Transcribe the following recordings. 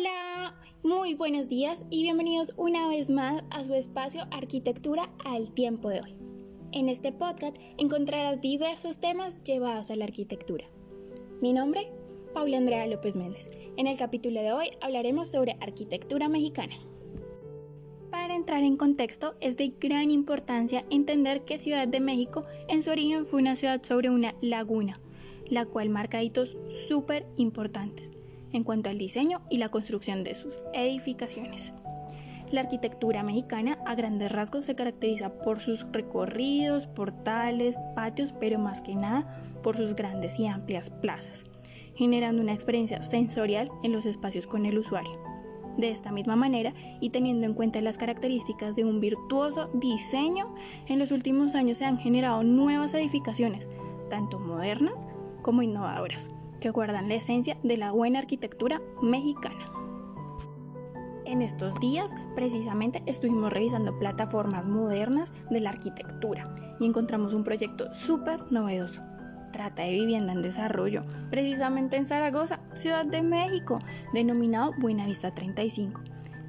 Hola, muy buenos días y bienvenidos una vez más a su espacio Arquitectura al tiempo de hoy. En este podcast encontrarás diversos temas llevados a la arquitectura. Mi nombre, Paula Andrea López Méndez. En el capítulo de hoy hablaremos sobre arquitectura mexicana. Para entrar en contexto, es de gran importancia entender que Ciudad de México en su origen fue una ciudad sobre una laguna, la cual marca hitos súper importantes en cuanto al diseño y la construcción de sus edificaciones. La arquitectura mexicana a grandes rasgos se caracteriza por sus recorridos, portales, patios, pero más que nada por sus grandes y amplias plazas, generando una experiencia sensorial en los espacios con el usuario. De esta misma manera, y teniendo en cuenta las características de un virtuoso diseño, en los últimos años se han generado nuevas edificaciones, tanto modernas como innovadoras, que guardan la esencia de la buena arquitectura mexicana. En estos días, precisamente, estuvimos revisando plataformas modernas de la arquitectura y encontramos un proyecto súper novedoso. Trata de vivienda en desarrollo, precisamente en Zaragoza, Ciudad de México, denominado Buenavista 35.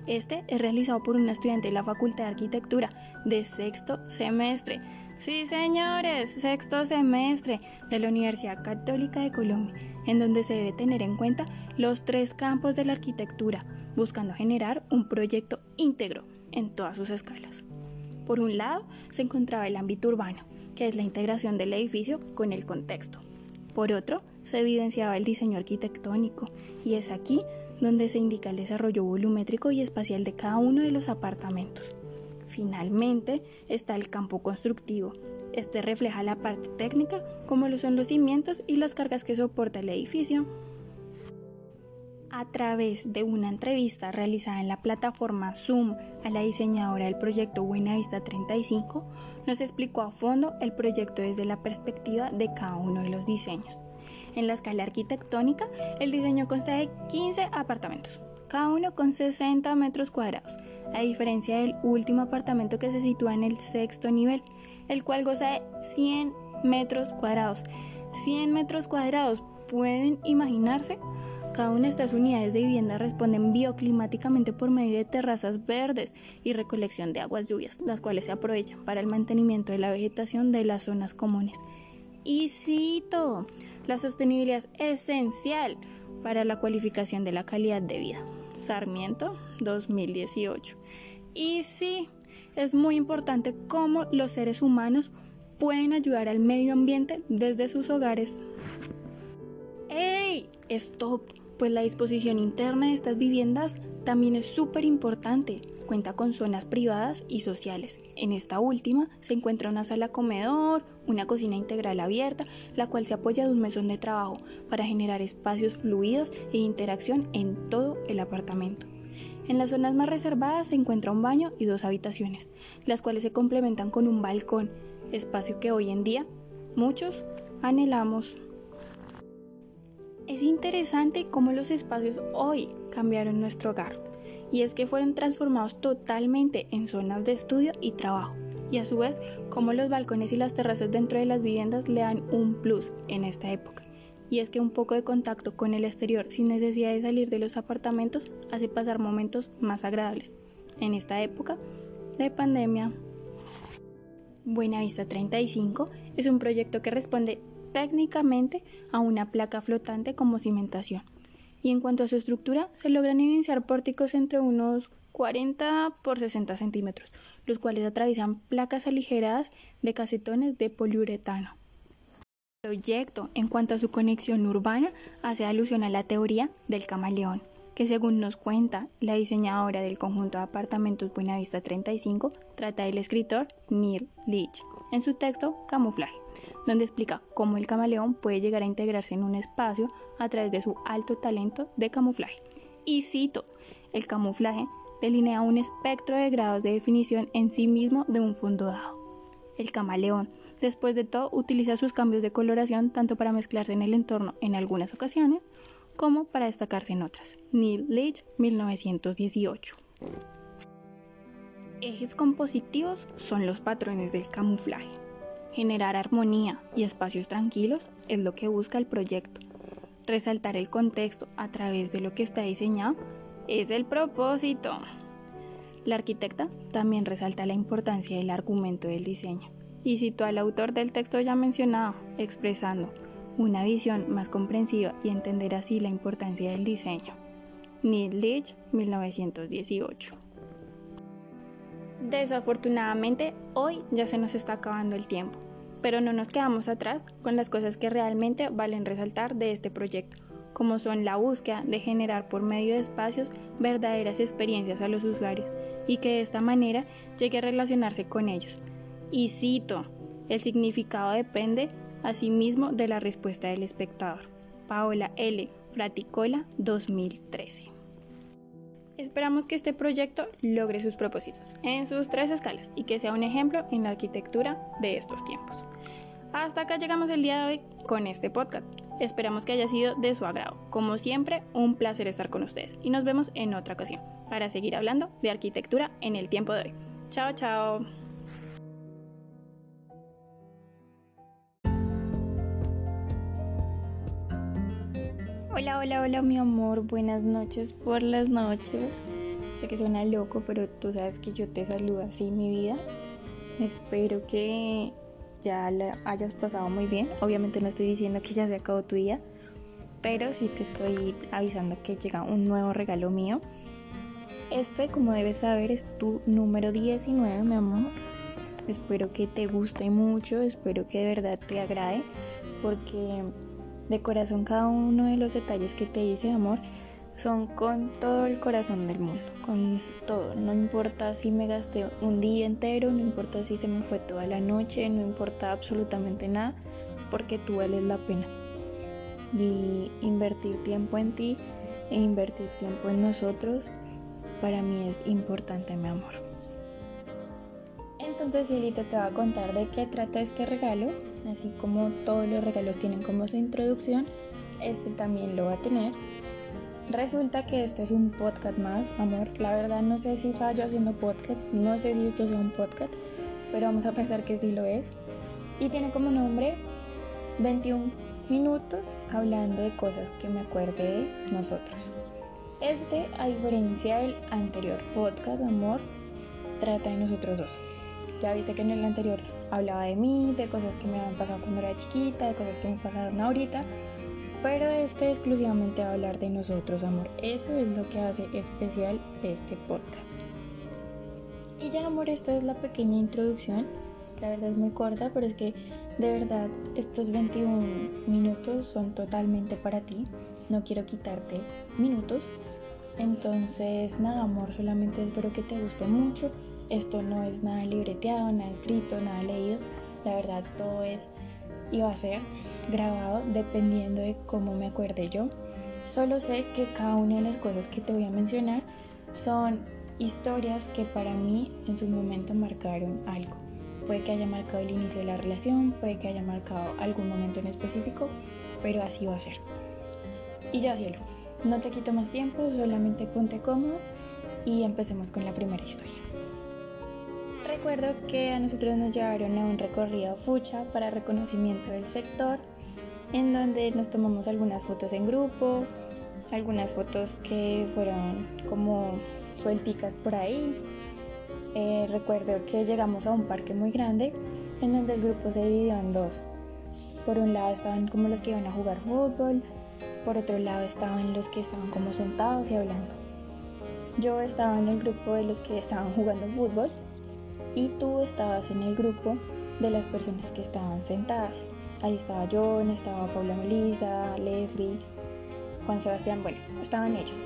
Este es realizado por una estudiante de la Facultad de Arquitectura de sexto semestre. Sí, señores, sexto semestre de la Universidad Católica de Colombia en donde se debe tener en cuenta los tres campos de la arquitectura, buscando generar un proyecto íntegro en todas sus escalas. Por un lado, se encontraba el ámbito urbano, que es la integración del edificio con el contexto. Por otro, se evidenciaba el diseño arquitectónico, y es aquí donde se indica el desarrollo volumétrico y espacial de cada uno de los apartamentos. Finalmente está el campo constructivo. Este refleja la parte técnica, como lo son los cimientos y las cargas que soporta el edificio. A través de una entrevista realizada en la plataforma Zoom a la diseñadora del proyecto Buenavista 35, nos explicó a fondo el proyecto desde la perspectiva de cada uno de los diseños. En la escala arquitectónica, el diseño consta de 15 apartamentos, cada uno con 60 metros cuadrados, a diferencia del último apartamento que se sitúa en el sexto nivel, el cual goza de 100 metros cuadrados. 100 metros cuadrados, ¿pueden imaginarse? Cada una de estas unidades de vivienda responden bioclimáticamente por medio de terrazas verdes y recolección de aguas lluvias, las cuales se aprovechan para el mantenimiento de la vegetación de las zonas comunes. Y cito, la sostenibilidad es esencial para la cualificación de la calidad de vida. Sarmiento 2018. Y sí, es muy importante cómo los seres humanos pueden ayudar al medio ambiente desde sus hogares. ¡Ey! ¡Stop! Pues la disposición interna de estas viviendas también es súper importante. Cuenta con zonas privadas y sociales. En esta última se encuentra una sala comedor, una cocina integral abierta, la cual se apoya de un mesón de trabajo para generar espacios fluidos e interacción en todo el apartamento. En las zonas más reservadas se encuentra un baño y dos habitaciones, las cuales se complementan con un balcón, espacio que hoy en día muchos anhelamos. Es interesante cómo los espacios hoy cambiaron nuestro hogar, y es que fueron transformados totalmente en zonas de estudio y trabajo, y a su vez cómo los balcones y las terrazas dentro de las viviendas le dan un plus en esta época. Y es que un poco de contacto con el exterior sin necesidad de salir de los apartamentos hace pasar momentos más agradables en esta época de pandemia. Buenavista 35 es un proyecto que responde técnicamente a una placa flotante como cimentación. Y en cuanto a su estructura, se logran evidenciar pórticos entre unos 40 por 60 centímetros, los cuales atraviesan placas aligeradas de casetones de poliuretano. El proyecto, en cuanto a su conexión urbana, hace alusión a la teoría del camaleón, que según nos cuenta la diseñadora del conjunto de apartamentos Buenavista 35, trata del escritor Neil Leach en su texto Camuflaje donde explica cómo el camaleón puede llegar a integrarse en un espacio a través de su alto talento de camuflaje. Y cito, el camuflaje delinea un espectro de grados de definición en sí mismo de un fondo dado. El camaleón, después de todo, utiliza sus cambios de coloración tanto para mezclarse en el entorno en algunas ocasiones como para destacarse en otras. Neil Leach, 1918. Ejes compositivos son los patrones del camuflaje. Generar armonía y espacios tranquilos es lo que busca el proyecto. Resaltar el contexto a través de lo que está diseñado es el propósito. La arquitecta también resalta la importancia del argumento del diseño y citó al autor del texto ya mencionado, expresando una visión más comprensiva y entender así la importancia del diseño. Neil Leach, 1918. Desafortunadamente, hoy ya se nos está acabando el tiempo, pero no nos quedamos atrás con las cosas que realmente valen resaltar de este proyecto, como son la búsqueda de generar por medio de espacios verdaderas experiencias a los usuarios y que de esta manera llegue a relacionarse con ellos. Y cito, el significado depende asimismo de la respuesta del espectador. Paola L. Fraticola 2013. Esperamos que este proyecto logre sus propósitos en sus tres escalas y que sea un ejemplo en la arquitectura de estos tiempos. Hasta acá llegamos el día de hoy con este podcast. Esperamos que haya sido de su agrado. Como siempre, un placer estar con ustedes y nos vemos en otra ocasión para seguir hablando de arquitectura en el tiempo de hoy. Chao, chao. Hola, hola, hola mi amor, buenas noches por las noches. Sé que suena loco, pero tú sabes que yo te saludo así mi vida. Espero que ya la hayas pasado muy bien. Obviamente no estoy diciendo que ya se acabó tu día, pero sí te estoy avisando que llega un nuevo regalo mío. Este, como debes saber, es tu número 19, mi amor. Espero que te guste mucho, espero que de verdad te agrade, porque de corazón cada uno de los detalles que te dice amor son con todo el corazón del mundo, con todo. No importa si me gasté un día entero, no importa si se me fue toda la noche, no importa absolutamente nada, porque tú vales la pena. Y invertir tiempo en ti e invertir tiempo en nosotros, para mí es importante, mi amor. Entonces, Cielito te va a contar de qué trata este regalo así como todos los regalos tienen como su introducción, este también lo va a tener. Resulta que este es un podcast más, amor. La verdad no sé si fallo haciendo podcast, no sé si esto sea un podcast, pero vamos a pensar que sí lo es. Y tiene como nombre 21 minutos hablando de cosas que me acuerde de nosotros. Este, a diferencia del anterior podcast, amor, trata de nosotros dos. Ya viste que en el anterior hablaba de mí, de cosas que me habían pasado cuando era chiquita, de cosas que me pasaron ahorita. Pero este exclusivamente va a hablar de nosotros, amor. Eso es lo que hace especial este podcast. Y ya, amor, esta es la pequeña introducción. La verdad es muy corta, pero es que de verdad estos 21 minutos son totalmente para ti. No quiero quitarte minutos. Entonces, nada, amor, solamente espero que te guste mucho esto no es nada libreteado, nada escrito, nada leído. La verdad todo es y va a ser grabado dependiendo de cómo me acuerde yo. Solo sé que cada una de las cosas que te voy a mencionar son historias que para mí en su momento marcaron algo. Puede que haya marcado el inicio de la relación, puede que haya marcado algún momento en específico, pero así va a ser. Y ya cielo, no te quito más tiempo, solamente ponte cómodo y empecemos con la primera historia recuerdo que a nosotros nos llevaron a un recorrido fucha para reconocimiento del sector, en donde nos tomamos algunas fotos en grupo, algunas fotos que fueron como suelticas por ahí. Eh, recuerdo que llegamos a un parque muy grande en donde el grupo se dividió en dos. Por un lado estaban como los que iban a jugar fútbol, por otro lado estaban los que estaban como sentados y hablando. Yo estaba en el grupo de los que estaban jugando fútbol y tú estabas en el grupo de las personas que estaban sentadas. Ahí estaba John, estaba Paula Melissa, Leslie, Juan Sebastián, bueno, estaban ellos.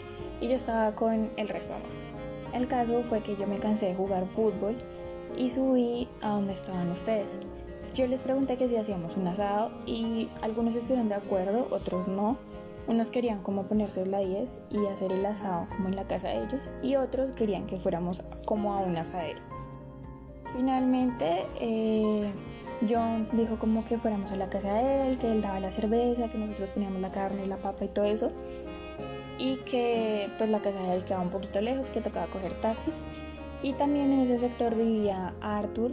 Y yo estaba con el resto. El caso fue que yo me cansé de jugar fútbol y subí a donde estaban ustedes. Yo les pregunté que si hacíamos un asado y algunos estuvieron de acuerdo, otros no. Unos querían como ponerse la 10 y hacer el asado como en la casa de ellos y otros querían que fuéramos como a un asadero. Finalmente, eh, John dijo como que fuéramos a la casa de él, que él daba la cerveza, que nosotros poníamos la carne, la papa y todo eso. Y que pues la casa de él quedaba un poquito lejos, que tocaba coger taxi. Y también en ese sector vivía Arthur,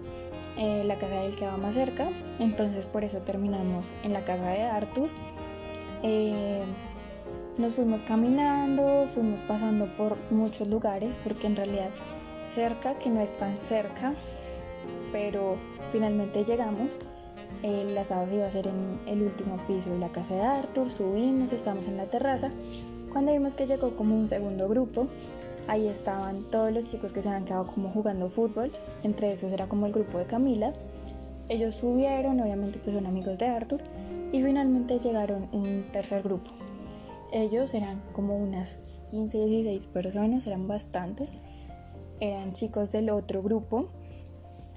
eh, la casa de él quedaba más cerca. Entonces por eso terminamos en la casa de Arthur. Eh, Nos fuimos caminando, fuimos pasando por muchos lugares, porque en realidad cerca, que no es tan cerca, pero finalmente llegamos. El asado se iba a hacer en el último piso de la casa de Arthur, subimos, estamos en la terraza. Cuando vimos que llegó como un segundo grupo, ahí estaban todos los chicos que se habían quedado como jugando fútbol, entre esos era como el grupo de Camila. Ellos subieron, obviamente pues son amigos de Arthur, y finalmente llegaron un tercer grupo. Ellos eran como unas 15, 16 personas, eran bastantes. Eran chicos del otro grupo,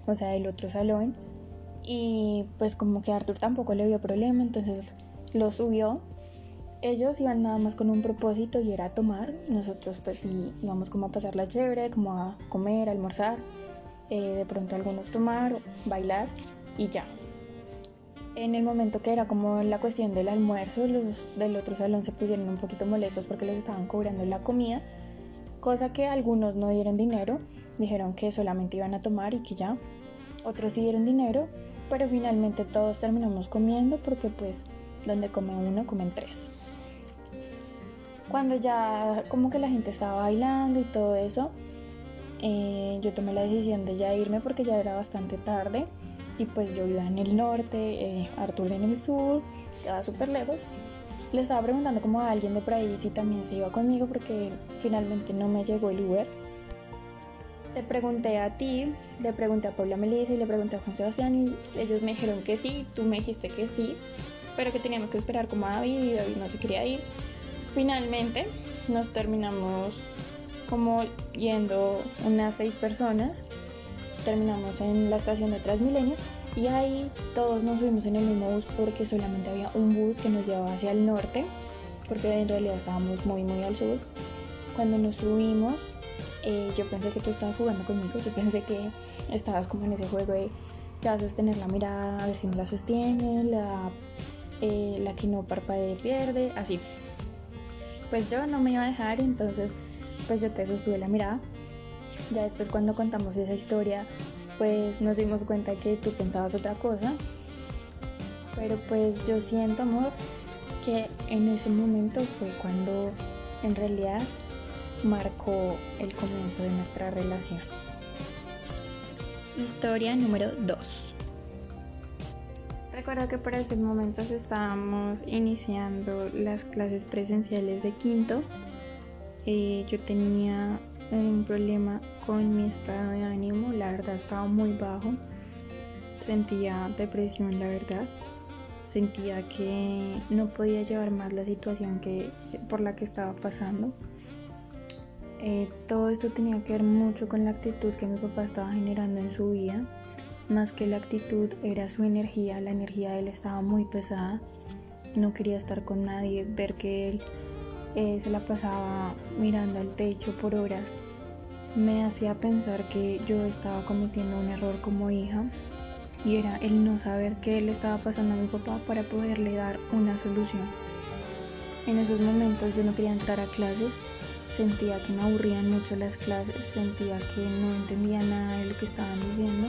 o sea, del otro salón. Y pues como que Arthur tampoco le vio problema, entonces lo subió. Ellos iban nada más con un propósito y era tomar. Nosotros pues sí íbamos como a pasar la chévere, como a comer, almorzar. Eh, de pronto algunos tomar, bailar y ya. En el momento que era como la cuestión del almuerzo, los del otro salón se pusieron un poquito molestos porque les estaban cobrando la comida, cosa que algunos no dieron dinero, dijeron que solamente iban a tomar y que ya. Otros dieron dinero, pero finalmente todos terminamos comiendo porque pues donde come uno comen tres. Cuando ya como que la gente estaba bailando y todo eso, eh, yo tomé la decisión de ya irme porque ya era bastante tarde y pues yo vivía en el norte, eh, en el sur, estaba súper lejos. Le estaba preguntando como a alguien de por ahí si también se iba conmigo porque finalmente no me llegó el Uber. Te pregunté a ti, le pregunté a Paula Melissa y le pregunté a Juan Sebastián y ellos me dijeron que sí, tú me dijiste que sí, pero que teníamos que esperar como a David y David no se quería ir. Finalmente nos terminamos como yendo unas seis personas terminamos en la estación de Transmilenio y ahí todos nos fuimos en el mismo bus porque solamente había un bus que nos llevaba hacia el norte, porque en realidad estábamos muy muy al sur. Cuando nos subimos, yo pensé que tú estabas jugando conmigo, yo pensé que estabas como en ese juego de que vas a sostener la mirada, a ver si no la sostiene, la, eh, la que no parpadee pierde, así. Pues yo no me iba a dejar, entonces pues yo te sostuve la mirada ya después cuando contamos esa historia, pues nos dimos cuenta que tú pensabas otra cosa. Pero pues yo siento, amor, que en ese momento fue cuando en realidad marcó el comienzo de nuestra relación. Historia número 2. Recuerdo que por esos momentos estábamos iniciando las clases presenciales de quinto. Eh, yo tenía un problema con mi estado de ánimo, la verdad estaba muy bajo, sentía depresión, la verdad, sentía que no podía llevar más la situación que, por la que estaba pasando. Eh, todo esto tenía que ver mucho con la actitud que mi papá estaba generando en su vida. Más que la actitud era su energía, la energía de él estaba muy pesada. No quería estar con nadie, ver que él eh, se la pasaba mirando al techo por horas, me hacía pensar que yo estaba cometiendo un error como hija y era el no saber qué le estaba pasando a mi papá para poderle dar una solución. En esos momentos yo no quería entrar a clases, sentía que me aburrían mucho las clases, sentía que no entendía nada de lo que estaban diciendo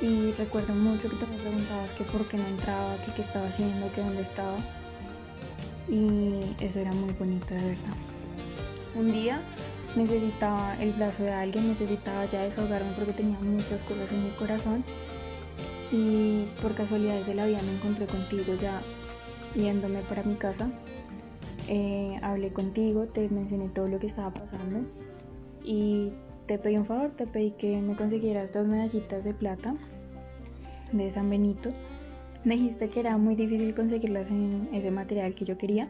y recuerdo mucho que tú me preguntabas que por qué no entraba, que qué estaba haciendo, que dónde estaba y eso era muy bonito de verdad. Un día necesitaba el brazo de alguien, necesitaba ya desahogarme porque tenía muchas cosas en mi corazón y por casualidades de la vida me encontré contigo ya yéndome para mi casa. Eh, hablé contigo, te mencioné todo lo que estaba pasando y te pedí un favor, te pedí que me consiguieras dos medallitas de plata de San Benito me dijiste que era muy difícil conseguirlas en ese material que yo quería,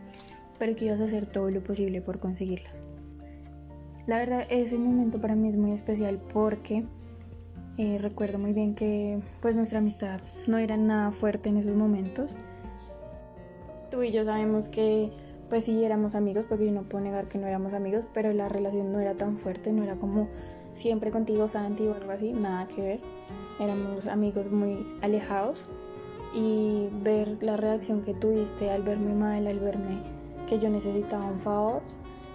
pero que ibas a hacer todo lo posible por conseguirlas. La verdad, ese momento para mí es muy especial porque eh, recuerdo muy bien que pues nuestra amistad no era nada fuerte en esos momentos. Tú y yo sabemos que pues sí éramos amigos, porque yo no puedo negar que no éramos amigos, pero la relación no era tan fuerte, no era como siempre contigo Santi o algo así, nada que ver. Éramos amigos muy alejados y ver la reacción que tuviste al verme mal, al verme que yo necesitaba un favor,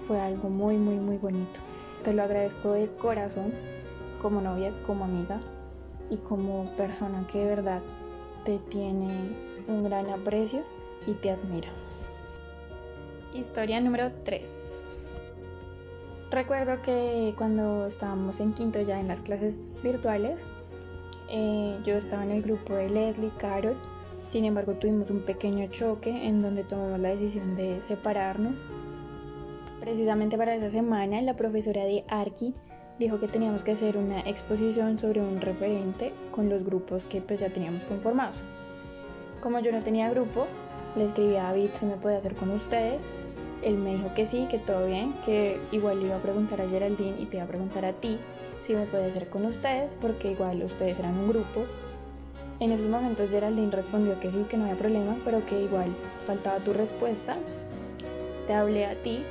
fue algo muy, muy, muy bonito. Te lo agradezco de corazón, como novia, como amiga y como persona que de verdad te tiene un gran aprecio y te admira. Historia número 3. Recuerdo que cuando estábamos en quinto ya en las clases virtuales, eh, yo estaba en el grupo de Leslie, Carol, sin embargo tuvimos un pequeño choque en donde tomamos la decisión de separarnos. Precisamente para esa semana la profesora de Arqui dijo que teníamos que hacer una exposición sobre un referente con los grupos que pues ya teníamos conformados. Como yo no tenía grupo, le escribí a David si me podía hacer con ustedes él me dijo que sí, que todo bien, que igual iba a preguntar a Geraldine y te iba a preguntar a ti si me puede hacer con ustedes, porque igual ustedes eran un grupo. En esos momentos Geraldine respondió que sí, que no había problema, pero que igual faltaba tu respuesta. Te hablé a ti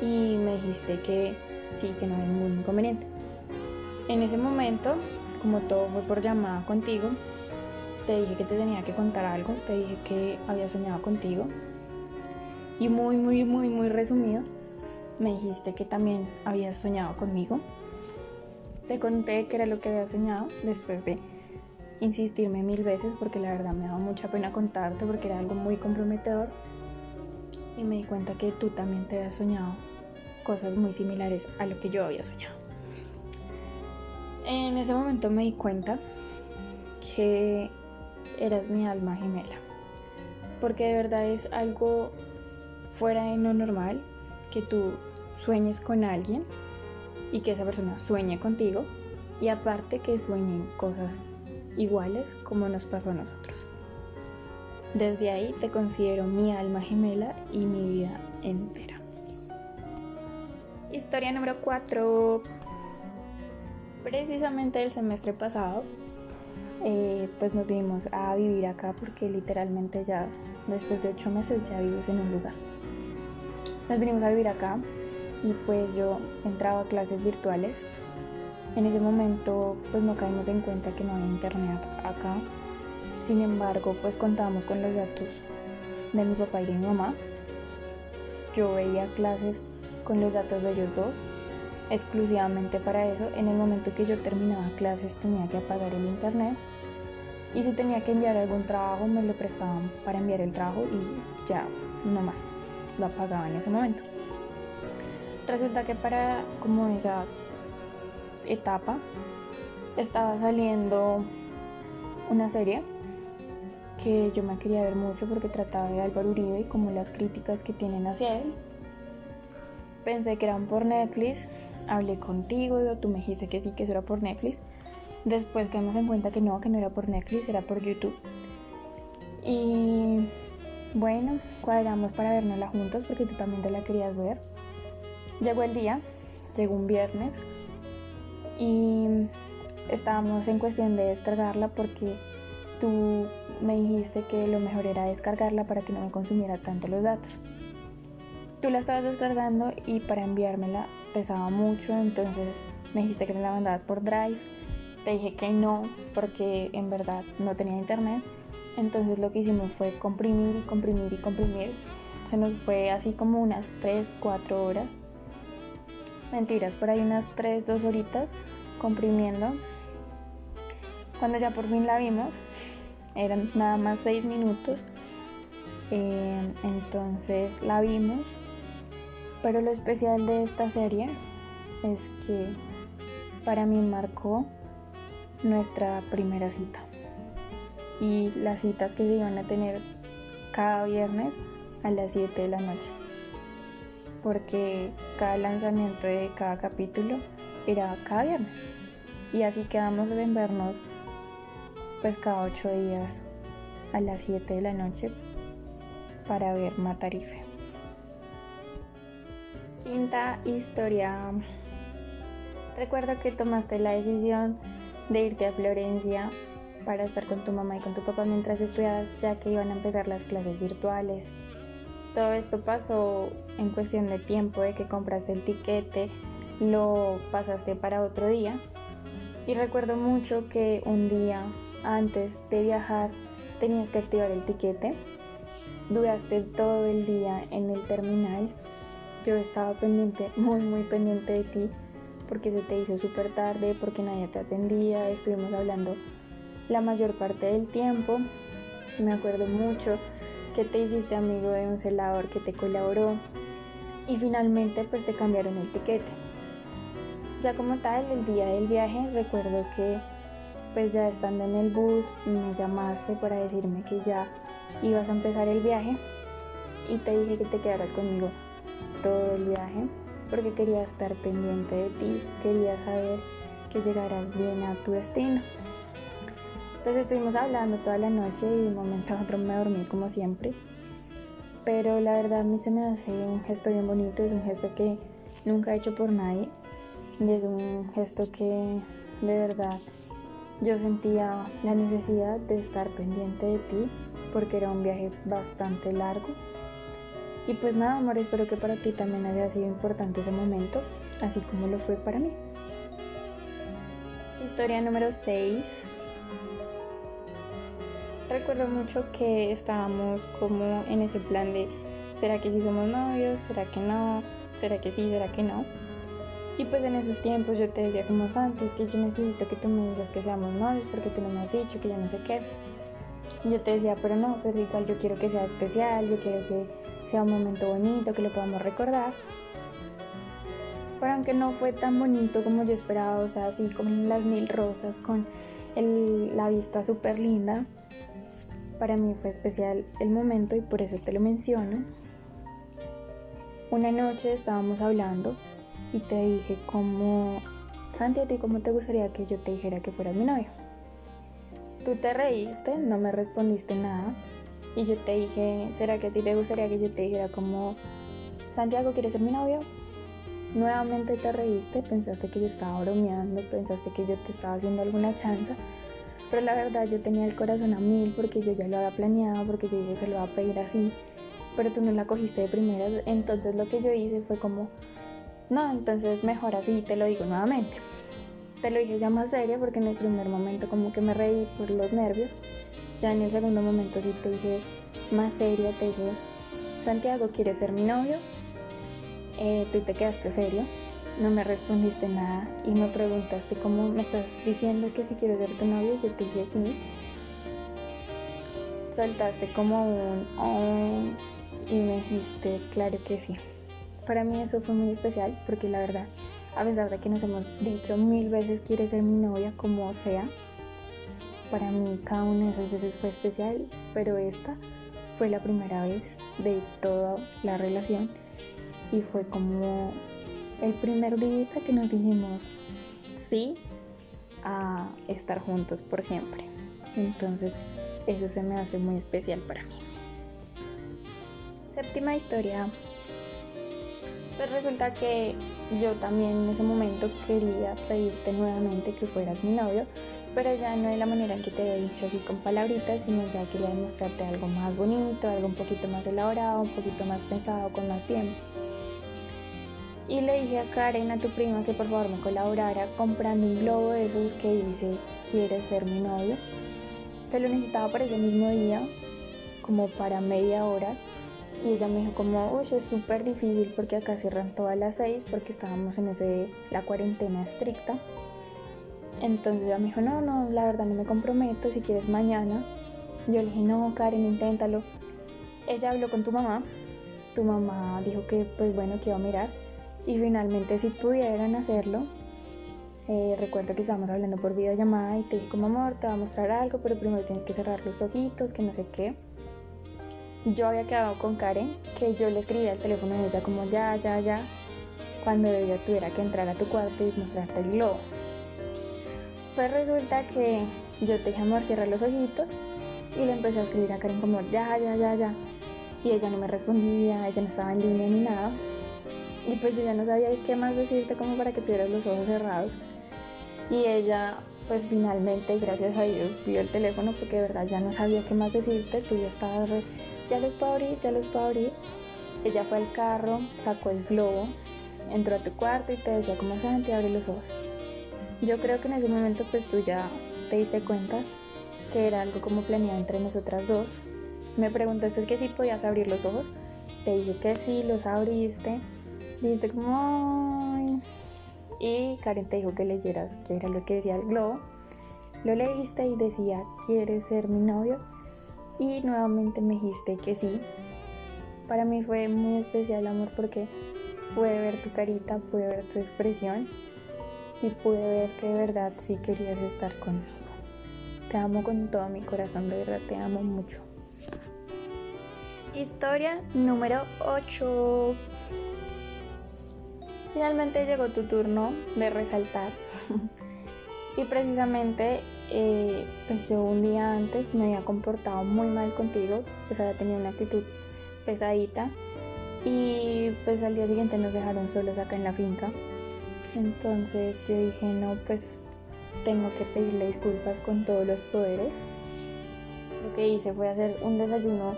y me dijiste que sí, que no había ningún inconveniente. En ese momento, como todo fue por llamada contigo, te dije que te tenía que contar algo, te dije que había soñado contigo y muy, muy, muy, muy resumido, me dijiste que también habías soñado conmigo. Te conté que era lo que había soñado después de insistirme mil veces porque la verdad me daba mucha pena contarte porque era algo muy comprometedor. Y me di cuenta que tú también te habías soñado cosas muy similares a lo que yo había soñado. En ese momento me di cuenta que eras mi alma gemela. Porque de verdad es algo fuera de lo normal que tú sueñes con alguien y que esa persona sueñe contigo y aparte que sueñen cosas iguales como nos pasó a nosotros. Desde ahí te considero mi alma gemela y mi vida entera. Historia número 4. Precisamente el semestre pasado, eh, pues nos vinimos a vivir acá porque literalmente ya después de ocho meses ya vives en un lugar nos vinimos a vivir acá y pues yo entraba a clases virtuales. En ese momento pues no caímos en cuenta que no había internet acá. Sin embargo pues contábamos con los datos de mi papá y de mi mamá. Yo veía clases con los datos de ellos dos exclusivamente para eso. En el momento que yo terminaba clases tenía que apagar el internet y si tenía que enviar algún trabajo me lo prestaban para enviar el trabajo y ya, no más lo apagaba en ese momento. Resulta que para como esa etapa estaba saliendo una serie que yo me quería ver mucho porque trataba de Álvaro Uribe y como las críticas que tienen hacia él. Pensé que eran por Netflix, hablé contigo, tú me dijiste que sí, que eso era por Netflix. Después caímos en cuenta que no, que no era por Netflix, era por YouTube. Y bueno, cuadramos para vernosla juntos porque tú también te la querías ver. Llegó el día, llegó un viernes y estábamos en cuestión de descargarla porque tú me dijiste que lo mejor era descargarla para que no me consumiera tanto los datos. Tú la estabas descargando y para enviármela pesaba mucho, entonces me dijiste que me la mandabas por Drive. Te dije que no porque en verdad no tenía internet entonces lo que hicimos fue comprimir y comprimir y comprimir. Se nos fue así como unas 3, 4 horas. Mentiras, por ahí unas 3, 2 horitas comprimiendo. Cuando ya por fin la vimos, eran nada más 6 minutos. Eh, entonces la vimos. Pero lo especial de esta serie es que para mí marcó nuestra primera cita y las citas que se iban a tener cada viernes a las 7 de la noche. Porque cada lanzamiento de cada capítulo era cada viernes. Y así quedamos en vernos pues cada 8 días a las 7 de la noche para ver Matarife. Quinta historia. Recuerdo que tomaste la decisión de irte a Florencia para estar con tu mamá y con tu papá mientras estudiabas ya que iban a empezar las clases virtuales. Todo esto pasó en cuestión de tiempo, de que compraste el tiquete, lo pasaste para otro día. Y recuerdo mucho que un día antes de viajar tenías que activar el tiquete. Duraste todo el día en el terminal. Yo estaba pendiente, muy muy pendiente de ti, porque se te hizo súper tarde, porque nadie te atendía, estuvimos hablando la mayor parte del tiempo. Me acuerdo mucho que te hiciste amigo de un celador que te colaboró y finalmente pues te cambiaron el tiquete. Ya como tal, el día del viaje recuerdo que pues ya estando en el bus me llamaste para decirme que ya ibas a empezar el viaje y te dije que te quedaras conmigo todo el viaje porque quería estar pendiente de ti, quería saber que llegaras bien a tu destino. Entonces estuvimos hablando toda la noche y de momento a otro me dormí como siempre. Pero la verdad a mí se me hace un gesto bien bonito, es un gesto que nunca he hecho por nadie y es un gesto que de verdad yo sentía la necesidad de estar pendiente de ti porque era un viaje bastante largo. Y pues nada, amor, espero que para ti también haya sido importante ese momento, así como lo fue para mí. Historia número 6. Recuerdo mucho que estábamos como en ese plan de, ¿será que sí somos novios? ¿Será que no? ¿Será que sí? ¿Será que no? Y pues en esos tiempos yo te decía como Santi, es que yo necesito que tú me digas que seamos novios porque tú no me has dicho que yo no sé qué. Y yo te decía, pero no, pero igual yo quiero que sea especial, yo quiero que sea un momento bonito, que lo podamos recordar. Pero aunque no fue tan bonito como yo esperaba, o sea, así como las mil rosas, con la vista súper linda, para mí fue especial el momento y por eso te lo menciono. Una noche estábamos hablando y te dije como, Santi, ¿a ti cómo te gustaría que yo te dijera que fueras mi novio? Tú te reíste, no me respondiste nada y yo te dije, ¿será que a ti te gustaría que yo te dijera como, Santiago, ¿quieres ser mi novio? Nuevamente te reíste, pensaste que yo estaba bromeando, pensaste que yo te estaba haciendo alguna chanza, pero la verdad yo tenía el corazón a mil porque yo ya lo había planeado, porque yo dije se lo va a pedir así, pero tú no la cogiste de primera, entonces lo que yo hice fue como, no, entonces mejor así, te lo digo nuevamente. Te lo dije ya más serio porque en el primer momento como que me reí por los nervios. Ya en el segundo momento sí te dije más serio, te dije, Santiago, ¿quieres ser mi novio? Eh, tú te quedaste serio, no me respondiste nada y me preguntaste cómo me estás diciendo que si quiero ser tu novio, yo te dije sí. Soltaste como un oh, y me dijiste claro que sí. Para mí eso fue muy especial porque la verdad, a pesar de que nos hemos dicho mil veces quiere ser mi novia como sea, para mí cada una de esas veces fue especial, pero esta fue la primera vez de toda la relación y fue como el primer día que nos dijimos sí a estar juntos por siempre. Entonces eso se me hace muy especial para mí. Séptima historia pues resulta que yo también en ese momento quería pedirte nuevamente que fueras mi novio, pero ya no de la manera en que te he dicho así con palabritas, sino ya quería demostrarte algo más bonito, algo un poquito más elaborado, un poquito más pensado, con más tiempo. Y le dije a Karen, a tu prima, que por favor me colaborara comprando un globo de esos que dice, ¿quieres ser mi novio? Que lo necesitaba para ese mismo día, como para media hora, y ella me dijo como, uy, es súper difícil porque acá cierran todas las seis porque estábamos en ese, la cuarentena estricta. Entonces ella me dijo, no, no, la verdad no me comprometo, si quieres mañana. Yo le dije, no, Karen, inténtalo. Ella habló con tu mamá, tu mamá dijo que pues bueno, que iba a mirar. Y finalmente si pudieran hacerlo, eh, recuerdo que estábamos hablando por videollamada y te dije como amor, te voy a mostrar algo, pero primero tienes que cerrar los ojitos, que no sé qué yo había quedado con Karen que yo le escribía al teléfono de ella como ya, ya, ya, cuando ella tuviera que entrar a tu cuarto y mostrarte el globo. Pues resulta que yo te dije, amor, cierra los ojitos y le empecé a escribir a Karen como ya, ya, ya, ya. Y ella no me respondía, ella no estaba en línea ni nada. Y pues yo ya no sabía qué más decirte como para que tuvieras los ojos cerrados. Y ella pues finalmente, gracias a Dios, vio el teléfono porque de verdad ya no sabía qué más decirte, tú ya estabas ya los puedo abrir, ya los puedo abrir. Ella fue al carro, sacó el globo, entró a tu cuarto y te decía como Santi, abre los ojos. Yo creo que en ese momento pues tú ya te diste cuenta que era algo como planeado entre nosotras dos. Me preguntaste que si podías abrir los ojos. Te dije que sí, los abriste. Dijiste como... Y Karen te dijo que leyeras que era lo que decía el globo. Lo leíste y decía, ¿quieres ser mi novio? y nuevamente me dijiste que sí. Para mí fue muy especial, amor, porque pude ver tu carita, pude ver tu expresión y pude ver que de verdad sí querías estar conmigo. Te amo con todo mi corazón, de verdad te amo mucho. Historia número 8. Finalmente llegó tu turno de resaltar. y precisamente, eh, pues yo un día antes me había comportado muy mal contigo, pues había tenido una actitud pesadita. Y pues al día siguiente nos dejaron solos acá en la finca. Entonces yo dije, no, pues tengo que pedirle disculpas con todos los poderes. Lo que hice fue hacer un desayuno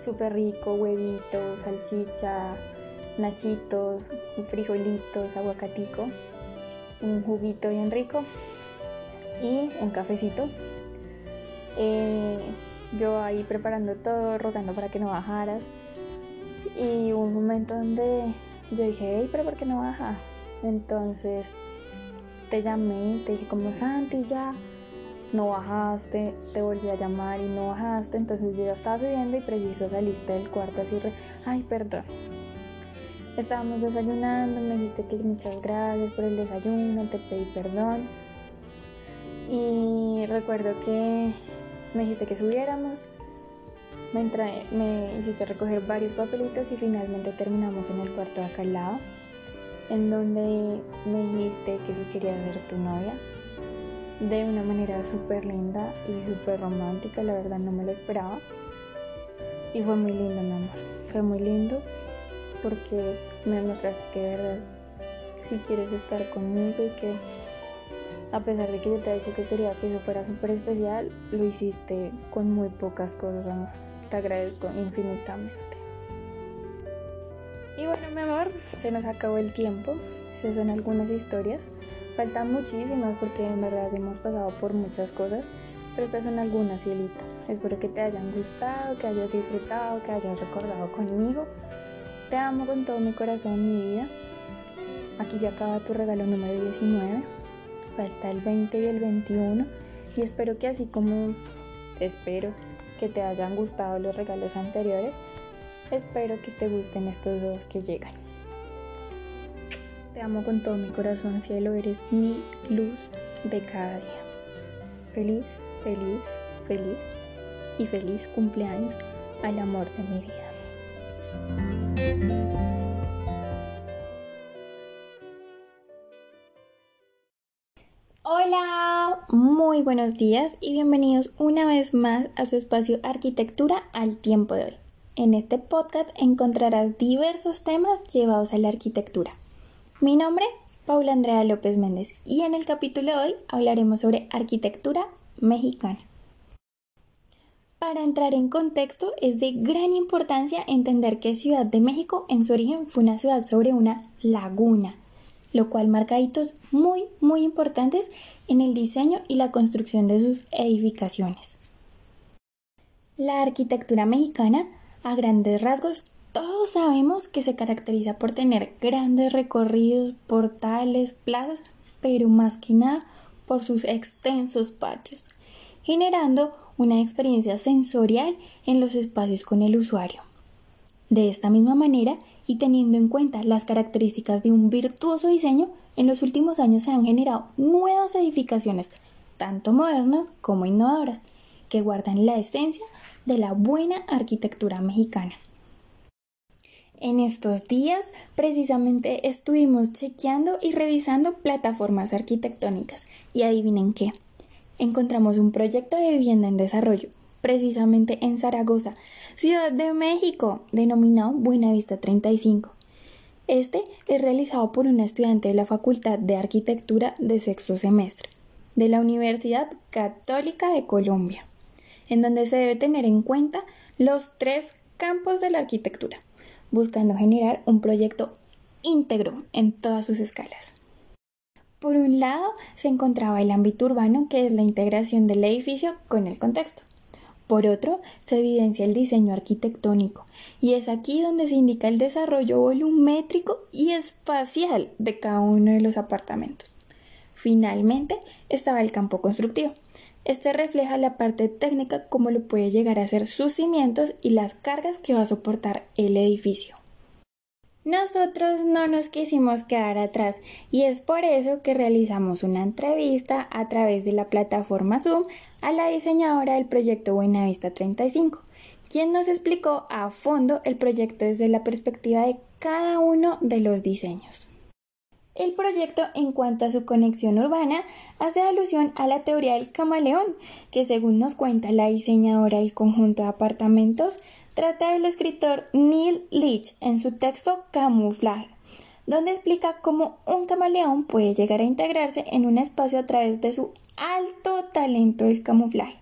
súper rico, huevitos, salchicha, nachitos, frijolitos, aguacatico, un juguito bien rico y un cafecito. Eh, yo ahí preparando todo, rogando para que no bajaras. Y un momento donde yo dije, hey, pero ¿por qué no baja? Entonces te llamé, te dije como Santi ya, no bajaste, te volví a llamar y no bajaste, entonces yo estaba subiendo y preciso saliste del cuarto así, ay, perdón, Estábamos desayunando, me dijiste que muchas gracias por el desayuno, te pedí perdón. Y recuerdo que me dijiste que subiéramos, me, hiciste recoger varios papelitos y finalmente terminamos en el cuarto de acá al lado, en donde me dijiste que si querías ser tu novia, de una manera súper linda y súper romántica, la verdad no me lo esperaba. Y fue muy lindo, mi amor, fue muy lindo porque me demostraste que de verdad si quieres estar conmigo y que a pesar de que yo te he dicho que quería que eso fuera súper especial, lo hiciste con muy pocas cosas, amor. Te agradezco infinitamente. Y bueno, mi amor, se nos acabó el tiempo. Esas son algunas historias. Faltan muchísimas porque en verdad hemos pasado por muchas cosas, pero estas son algunas, cielito. Espero que te hayan gustado, que hayas disfrutado, que hayas recordado conmigo te amo con todo mi corazón, mi vida. Aquí ya acaba tu regalo número 19. Falta el 20 y el 21. Y espero que así como espero que te hayan gustado los regalos anteriores, espero que te gusten estos dos que llegan. Te amo con todo mi corazón, cielo, eres mi luz de cada día. Feliz, feliz, feliz y feliz cumpleaños al amor de mi vida. Hola, muy buenos días y bienvenidos una vez más a su espacio Arquitectura al tiempo de hoy. En este podcast encontrarás diversos temas llevados a la arquitectura. Mi nombre, Paula Andrea López Méndez, y en el capítulo de hoy hablaremos sobre arquitectura mexicana. Para entrar en contexto, es de gran importancia entender que Ciudad de México en su origen fue una ciudad sobre una laguna, lo cual marca hitos muy, muy importantes en el diseño y la construcción de sus edificaciones. La arquitectura mexicana, a grandes rasgos, todos sabemos que se caracteriza por tener grandes recorridos, portales, plazas, pero más que nada por sus extensos patios, generando una experiencia sensorial en los espacios con el usuario. De esta misma manera, y teniendo en cuenta las características de un virtuoso diseño, en los últimos años se han generado nuevas edificaciones, tanto modernas como innovadoras, que guardan la esencia de la buena arquitectura mexicana. En estos días precisamente estuvimos chequeando y revisando plataformas arquitectónicas y adivinen qué, encontramos un proyecto de vivienda en desarrollo, precisamente en Zaragoza, Ciudad de México, denominado Buenavista 35. Este es realizado por una estudiante de la Facultad de Arquitectura de sexto semestre de la Universidad Católica de Colombia, en donde se debe tener en cuenta los tres campos de la arquitectura, buscando generar un proyecto íntegro en todas sus escalas. Por un lado se encontraba el ámbito urbano, que es la integración del edificio con el contexto. Por otro, se evidencia el diseño arquitectónico, y es aquí donde se indica el desarrollo volumétrico y espacial de cada uno de los apartamentos. Finalmente estaba el campo constructivo, Este refleja la parte técnica como lo puede llegar a ser sus cimientos y las cargas que va a soportar el edificio. Nosotros no nos quisimos quedar atrás y es por eso que realizamos una entrevista a través de la plataforma Zoom a la diseñadora del proyecto Buenavista 35, quien nos explicó a fondo el proyecto desde la perspectiva de cada uno de los diseños. El proyecto en cuanto a su conexión urbana hace alusión a la teoría del camaleón, que según nos cuenta la diseñadora del conjunto de apartamentos, trata del escritor Neil Leach en su texto Camuflaje, donde explica cómo un camaleón puede llegar a integrarse en un espacio a través de su alto talento del camuflaje.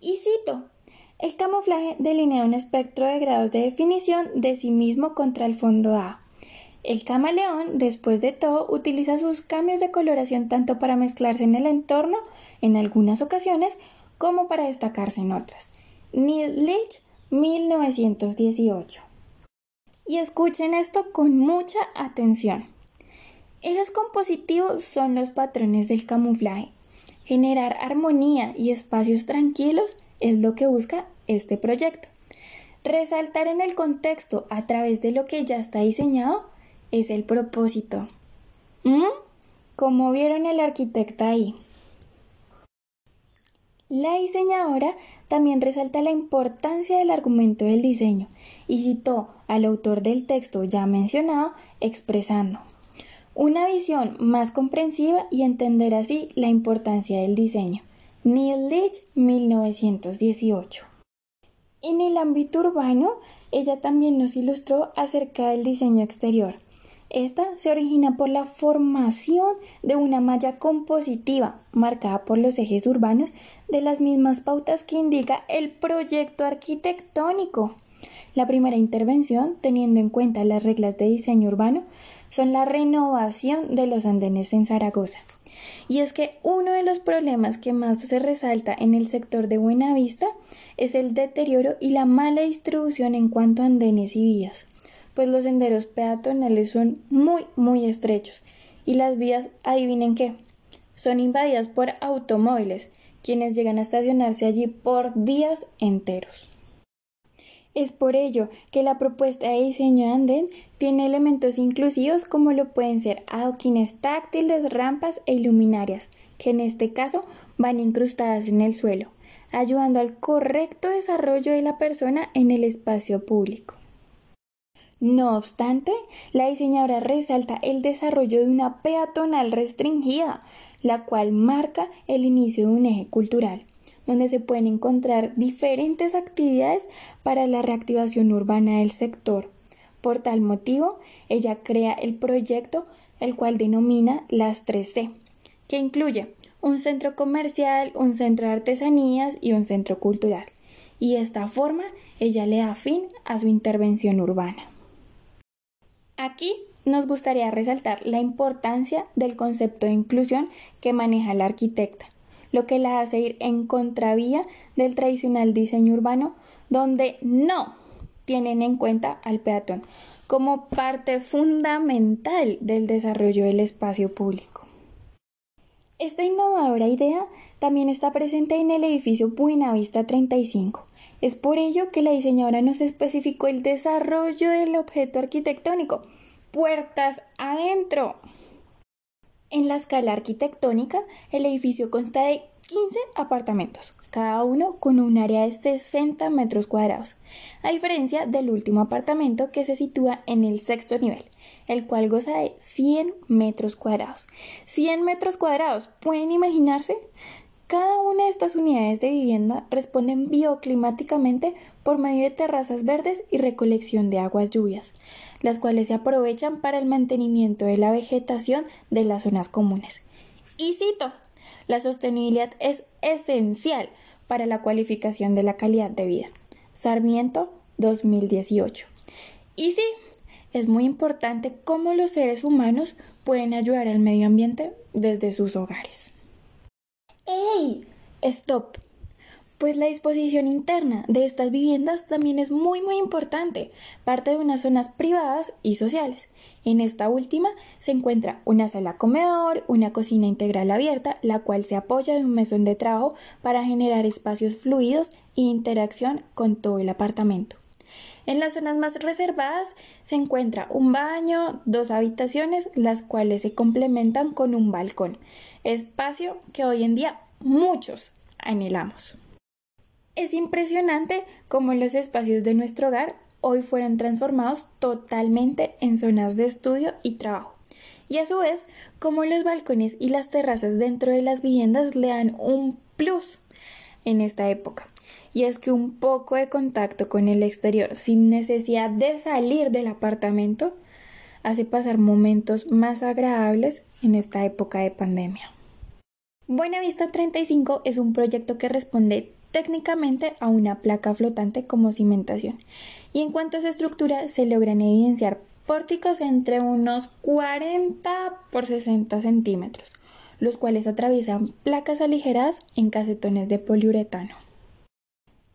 Y cito, el camuflaje delinea un espectro de grados de definición de sí mismo contra el fondo A. El camaleón, después de todo, utiliza sus cambios de coloración tanto para mezclarse en el entorno, en algunas ocasiones, como para destacarse en otras. Neil Leach, 1918. Y escuchen esto con mucha atención. Ejes compositivos son los patrones del camuflaje. Generar armonía y espacios tranquilos es lo que busca este proyecto. Resaltar en el contexto a través de lo que ya está diseñado es el propósito. ¿Mm? Como vieron el arquitecto ahí. La diseñadora también resalta la importancia del argumento del diseño y citó al autor del texto ya mencionado expresando una visión más comprensiva y entender así la importancia del diseño. Neil Leach, 1918. En el ámbito urbano, ella también nos ilustró acerca del diseño exterior. Esta se origina por la formación de una malla compositiva marcada por los ejes urbanos de las mismas pautas que indica el proyecto arquitectónico. La primera intervención, teniendo en cuenta las reglas de diseño urbano, son la renovación de los andenes en Zaragoza. Y es que uno de los problemas que más se resalta en el sector de Buenavista es el deterioro y la mala distribución en cuanto a andenes y vías, pues los senderos peatonales son muy, muy estrechos y las vías, adivinen qué, son invadidas por automóviles, quienes llegan a estacionarse allí por días enteros. Es por ello que la propuesta de diseño de andén tiene elementos inclusivos como lo pueden ser adoquines táctiles, rampas e iluminarias, que en este caso van incrustadas en el suelo, ayudando al correcto desarrollo de la persona en el espacio público. No obstante, la diseñadora resalta el desarrollo de una peatonal restringida, la cual marca el inicio de un eje cultural donde se pueden encontrar diferentes actividades para la reactivación urbana del sector. Por tal motivo, ella crea el proyecto, el cual denomina las 3C, que incluye un centro comercial, un centro de artesanías y un centro cultural. Y de esta forma, ella le da fin a su intervención urbana. Aquí nos gustaría resaltar la importancia del concepto de inclusión que maneja la arquitecta, lo que la hace ir en contravía del tradicional diseño urbano, donde no tienen en cuenta al peatón como parte fundamental del desarrollo del espacio público. Esta innovadora idea también está presente en el edificio Buenavista 35. Es por ello que la diseñadora nos especificó el desarrollo del objeto arquitectónico. Puertas adentro. En la escala arquitectónica, el edificio consta de 15 apartamentos, cada uno con un área de 60 metros cuadrados, a diferencia del último apartamento que se sitúa en el sexto nivel, el cual goza de 100 metros cuadrados. 100 metros cuadrados, ¿pueden imaginarse? Cada una de estas unidades de vivienda responden bioclimáticamente por medio de terrazas verdes y recolección de aguas lluvias, las cuales se aprovechan para el mantenimiento de la vegetación de las zonas comunes. Y cito, la sostenibilidad es esencial para la cualificación de la calidad de vida. Sarmiento 2018. Y sí, es muy importante cómo los seres humanos pueden ayudar al medio ambiente desde sus hogares. ¡Ey! ¡Stop! Pues la disposición interna de estas viviendas también es muy muy importante, parte de unas zonas privadas y sociales. En esta última se encuentra una sala comedor, una cocina integral abierta, la cual se apoya de un mesón de trabajo para generar espacios fluidos e interacción con todo el apartamento. En las zonas más reservadas se encuentra un baño, dos habitaciones, las cuales se complementan con un balcón, espacio que hoy en día muchos anhelamos. Es impresionante cómo los espacios de nuestro hogar hoy fueron transformados totalmente en zonas de estudio y trabajo. Y a su vez, cómo los balcones y las terrazas dentro de las viviendas le dan un plus en esta época. Y es que un poco de contacto con el exterior sin necesidad de salir del apartamento hace pasar momentos más agradables en esta época de pandemia. Buenavista 35 es un proyecto que responde técnicamente a una placa flotante como cimentación. Y en cuanto a su estructura, se logran evidenciar pórticos entre unos 40 por 60 centímetros, los cuales atraviesan placas aligeradas en casetones de poliuretano.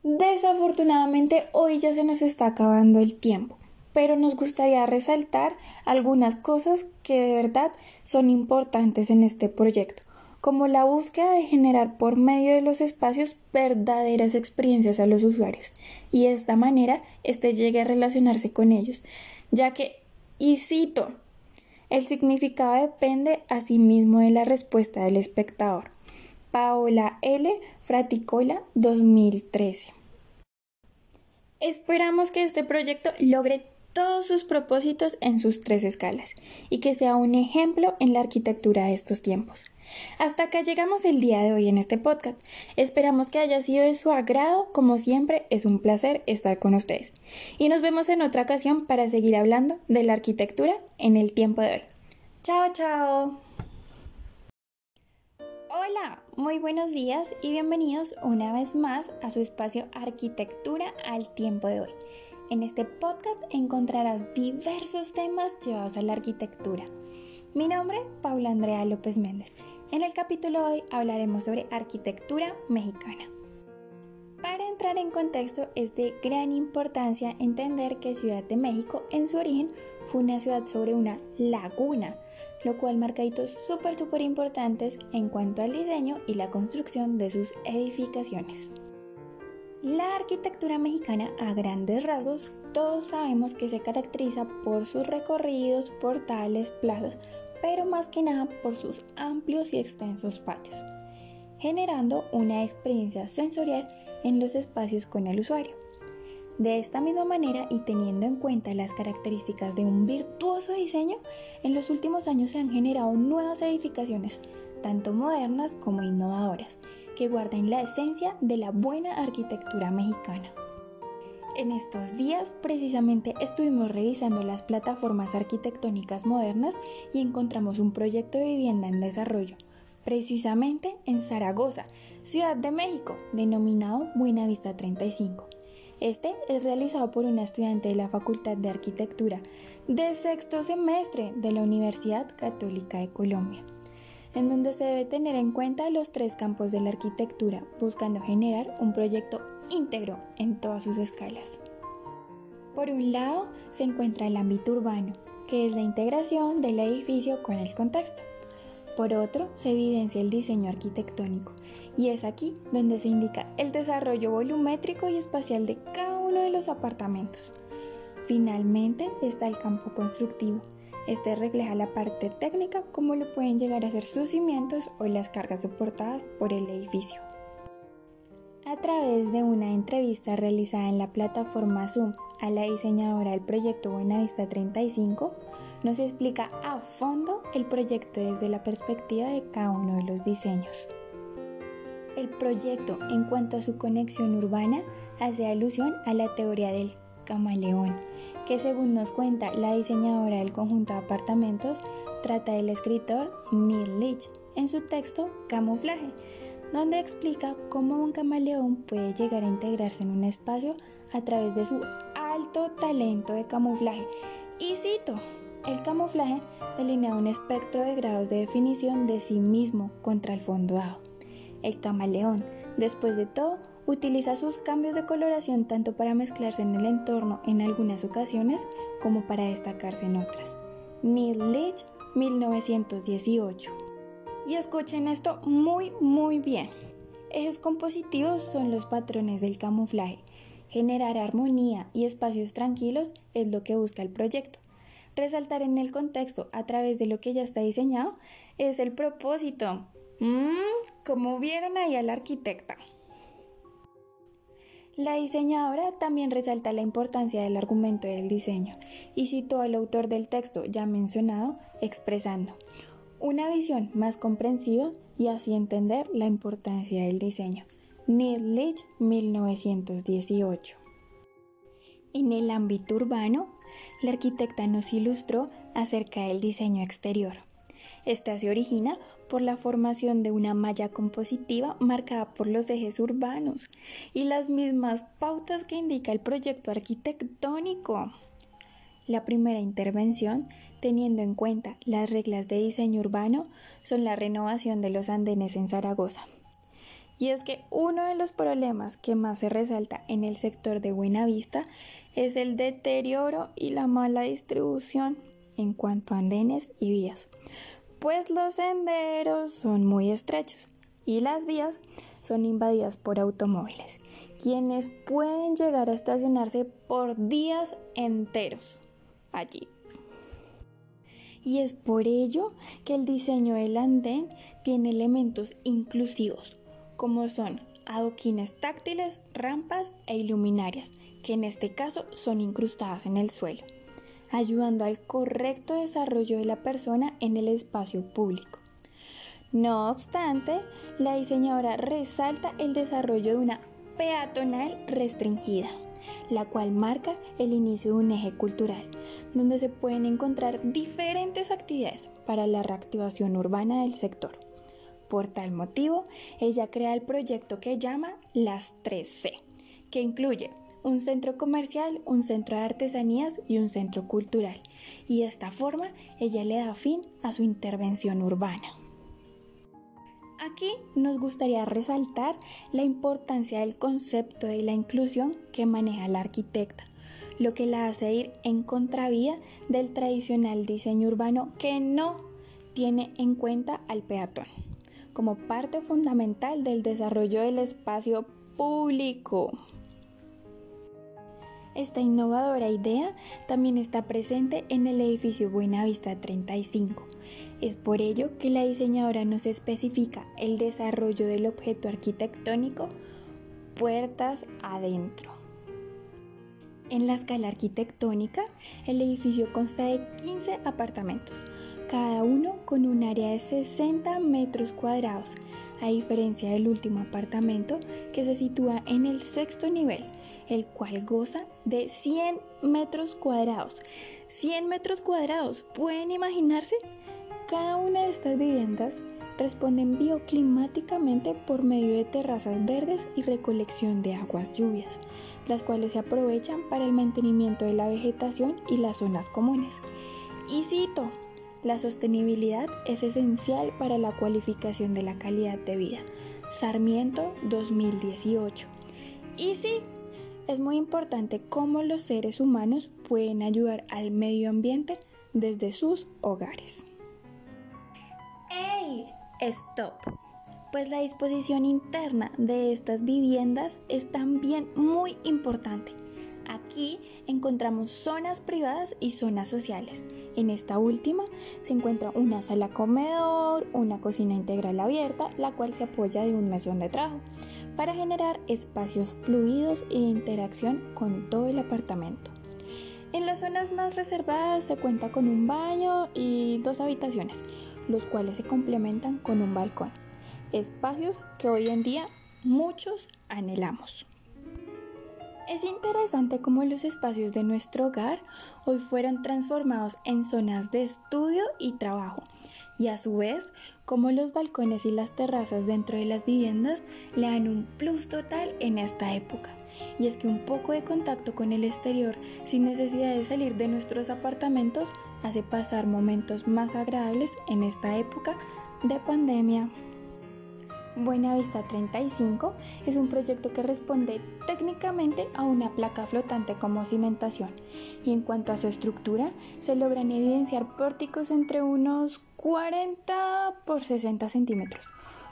Desafortunadamente hoy ya se nos está acabando el tiempo, pero nos gustaría resaltar algunas cosas que de verdad son importantes en este proyecto, como la búsqueda de generar por medio de los espacios verdaderas experiencias a los usuarios y de esta manera éste llegue a relacionarse con ellos, ya que, y cito, el significado depende asimismo de la respuesta del espectador. Paola L. Fraticola 2013. Esperamos que este proyecto logre todos sus propósitos en sus tres escalas y que sea un ejemplo en la arquitectura de estos tiempos. Hasta acá llegamos el día de hoy en este podcast. Esperamos que haya sido de su agrado. Como siempre, es un placer estar con ustedes. Y nos vemos en otra ocasión para seguir hablando de la arquitectura en el tiempo de hoy. Chao, chao. Hola, muy buenos días y bienvenidos una vez más a su espacio Arquitectura al tiempo de hoy. En este podcast encontrarás diversos temas llevados a la arquitectura. Mi nombre, Paula Andrea López Méndez en el capítulo de hoy hablaremos sobre arquitectura mexicana. Para entrar en contexto, es de gran importancia entender que Ciudad de México en su origen fue una ciudad sobre una laguna, lo cual marca hitos súper súper importantes en cuanto al diseño y la construcción de sus edificaciones. La arquitectura mexicana a grandes rasgos todos sabemos que se caracteriza por sus recorridos, portales, plazas, pero más que nada por sus amplios y extensos patios, generando una experiencia sensorial en los espacios con el usuario. De esta misma manera y teniendo en cuenta las características de un virtuoso diseño, en los últimos años se han generado nuevas edificaciones, tanto modernas como innovadoras, que guardan la esencia de la buena arquitectura mexicana. En estos días precisamente estuvimos revisando las plataformas arquitectónicas modernas y encontramos un proyecto de vivienda en desarrollo, precisamente en Zaragoza, Ciudad de México, denominado Buenavista 35. Este es realizado por una estudiante de la Facultad de Arquitectura de sexto semestre de la Universidad Católica de Colombia en donde se debe tener en cuenta los tres campos de la arquitectura, buscando generar un proyecto íntegro en todas sus escalas. Por un lado se encuentra el ámbito urbano, que es la integración del edificio con el contexto. Por otro, se evidencia el diseño arquitectónico, y es aquí donde se indica el desarrollo volumétrico y espacial de cada uno de los apartamentos. Finalmente está el campo constructivo, este refleja la parte técnica, como lo pueden llegar a ser sus cimientos o las cargas soportadas por el edificio. A través de una entrevista realizada en la plataforma Zoom a la diseñadora del proyecto Buenavista 35, nos explica a fondo el proyecto desde la perspectiva de cada uno de los diseños. El proyecto, en cuanto a su conexión urbana, hace alusión a la teoría del camaleón, que según nos cuenta la diseñadora del conjunto de apartamentos, trata del escritor Neil Leach en su texto Camuflaje, donde explica cómo un camaleón puede llegar a integrarse en un espacio a través de su alto talento de camuflaje. Y cito, el camuflaje delinea un espectro de grados de definición de sí mismo contra el fondo dado. El camaleón, después de todo, Utiliza sus cambios de coloración tanto para mezclarse en el entorno en algunas ocasiones como para destacarse en otras. Neil Leach, 1918. Y escuchen esto muy muy bien. Ejes compositivos son los patrones del camuflaje. Generar armonía y espacios tranquilos es lo que busca el proyecto. Resaltar en el contexto a través de lo que ya está diseñado es el propósito. Mm, como vieron ahí a la arquitecta. La diseñadora también resalta la importancia del argumento del diseño y citó al autor del texto ya mencionado expresando una visión más comprensiva y así entender la importancia del diseño. Leach, 1918. En el ámbito urbano, la arquitecta nos ilustró acerca del diseño exterior. Esta se origina por la formación de una malla compositiva marcada por los ejes urbanos y las mismas pautas que indica el proyecto arquitectónico. La primera intervención, teniendo en cuenta las reglas de diseño urbano, son la renovación de los andenes en Zaragoza. Y es que uno de los problemas que más se resalta en el sector de Buenavista es el deterioro y la mala distribución en cuanto a andenes y vías, pues los senderos son muy estrechos y las vías son invadidas por automóviles, quienes pueden llegar a estacionarse por días enteros allí. Y es por ello que el diseño del andén tiene elementos inclusivos, como son adoquines táctiles, rampas e iluminarias, que en este caso son incrustadas en el suelo, ayudando al correcto desarrollo de la persona en el espacio público. No obstante, la diseñadora resalta el desarrollo de una peatonal restringida, la cual marca el inicio de un eje cultural, donde se pueden encontrar diferentes actividades para la reactivación urbana del sector. Por tal motivo, ella crea el proyecto que llama Las 3C, que incluye un centro comercial, un centro de artesanías y un centro cultural. Y de esta forma ella le da fin a su intervención urbana. Aquí nos gustaría resaltar la importancia del concepto de la inclusión que maneja la arquitecta, lo que la hace ir en contravía del tradicional diseño urbano que no tiene en cuenta al peatón como parte fundamental del desarrollo del espacio público. Esta innovadora idea también está presente en el edificio Buenavista 35. Es por ello que la diseñadora nos especifica el desarrollo del objeto arquitectónico puertas adentro. En la escala arquitectónica, el edificio consta de 15 apartamentos, cada uno con un área de 60 metros cuadrados, a diferencia del último apartamento que se sitúa en el sexto nivel el cual goza de 100 metros cuadrados. 100 metros cuadrados, ¿pueden imaginarse? Cada una de estas viviendas responden bioclimáticamente por medio de terrazas verdes y recolección de aguas lluvias, las cuales se aprovechan para el mantenimiento de la vegetación y las zonas comunes. Y cito, la sostenibilidad es esencial para la cualificación de la calidad de vida. Sarmiento 2018. Y sí, es muy importante cómo los seres humanos pueden ayudar al medio ambiente desde sus hogares. ¡Ey! ¡Stop! Pues la disposición interna de estas viviendas es también muy importante. Aquí encontramos zonas privadas y zonas sociales. En esta última se encuentra una sala comedor, una cocina integral abierta, la cual se apoya de un mesón de trabajo para generar espacios fluidos e interacción con todo el apartamento. En las zonas más reservadas se cuenta con un baño y dos habitaciones, los cuales se complementan con un balcón, espacios que hoy en día muchos anhelamos. Es interesante cómo los espacios de nuestro hogar hoy fueron transformados en zonas de estudio y trabajo, y a su vez cómo los balcones y las terrazas dentro de las viviendas le dan un plus total en esta época. Y es que un poco de contacto con el exterior sin necesidad de salir de nuestros apartamentos hace pasar momentos más agradables en esta época de pandemia. Buenavista 35 es un proyecto que responde técnicamente a una placa flotante como cimentación y en cuanto a su estructura se logran evidenciar pórticos entre unos 40 por 60 centímetros,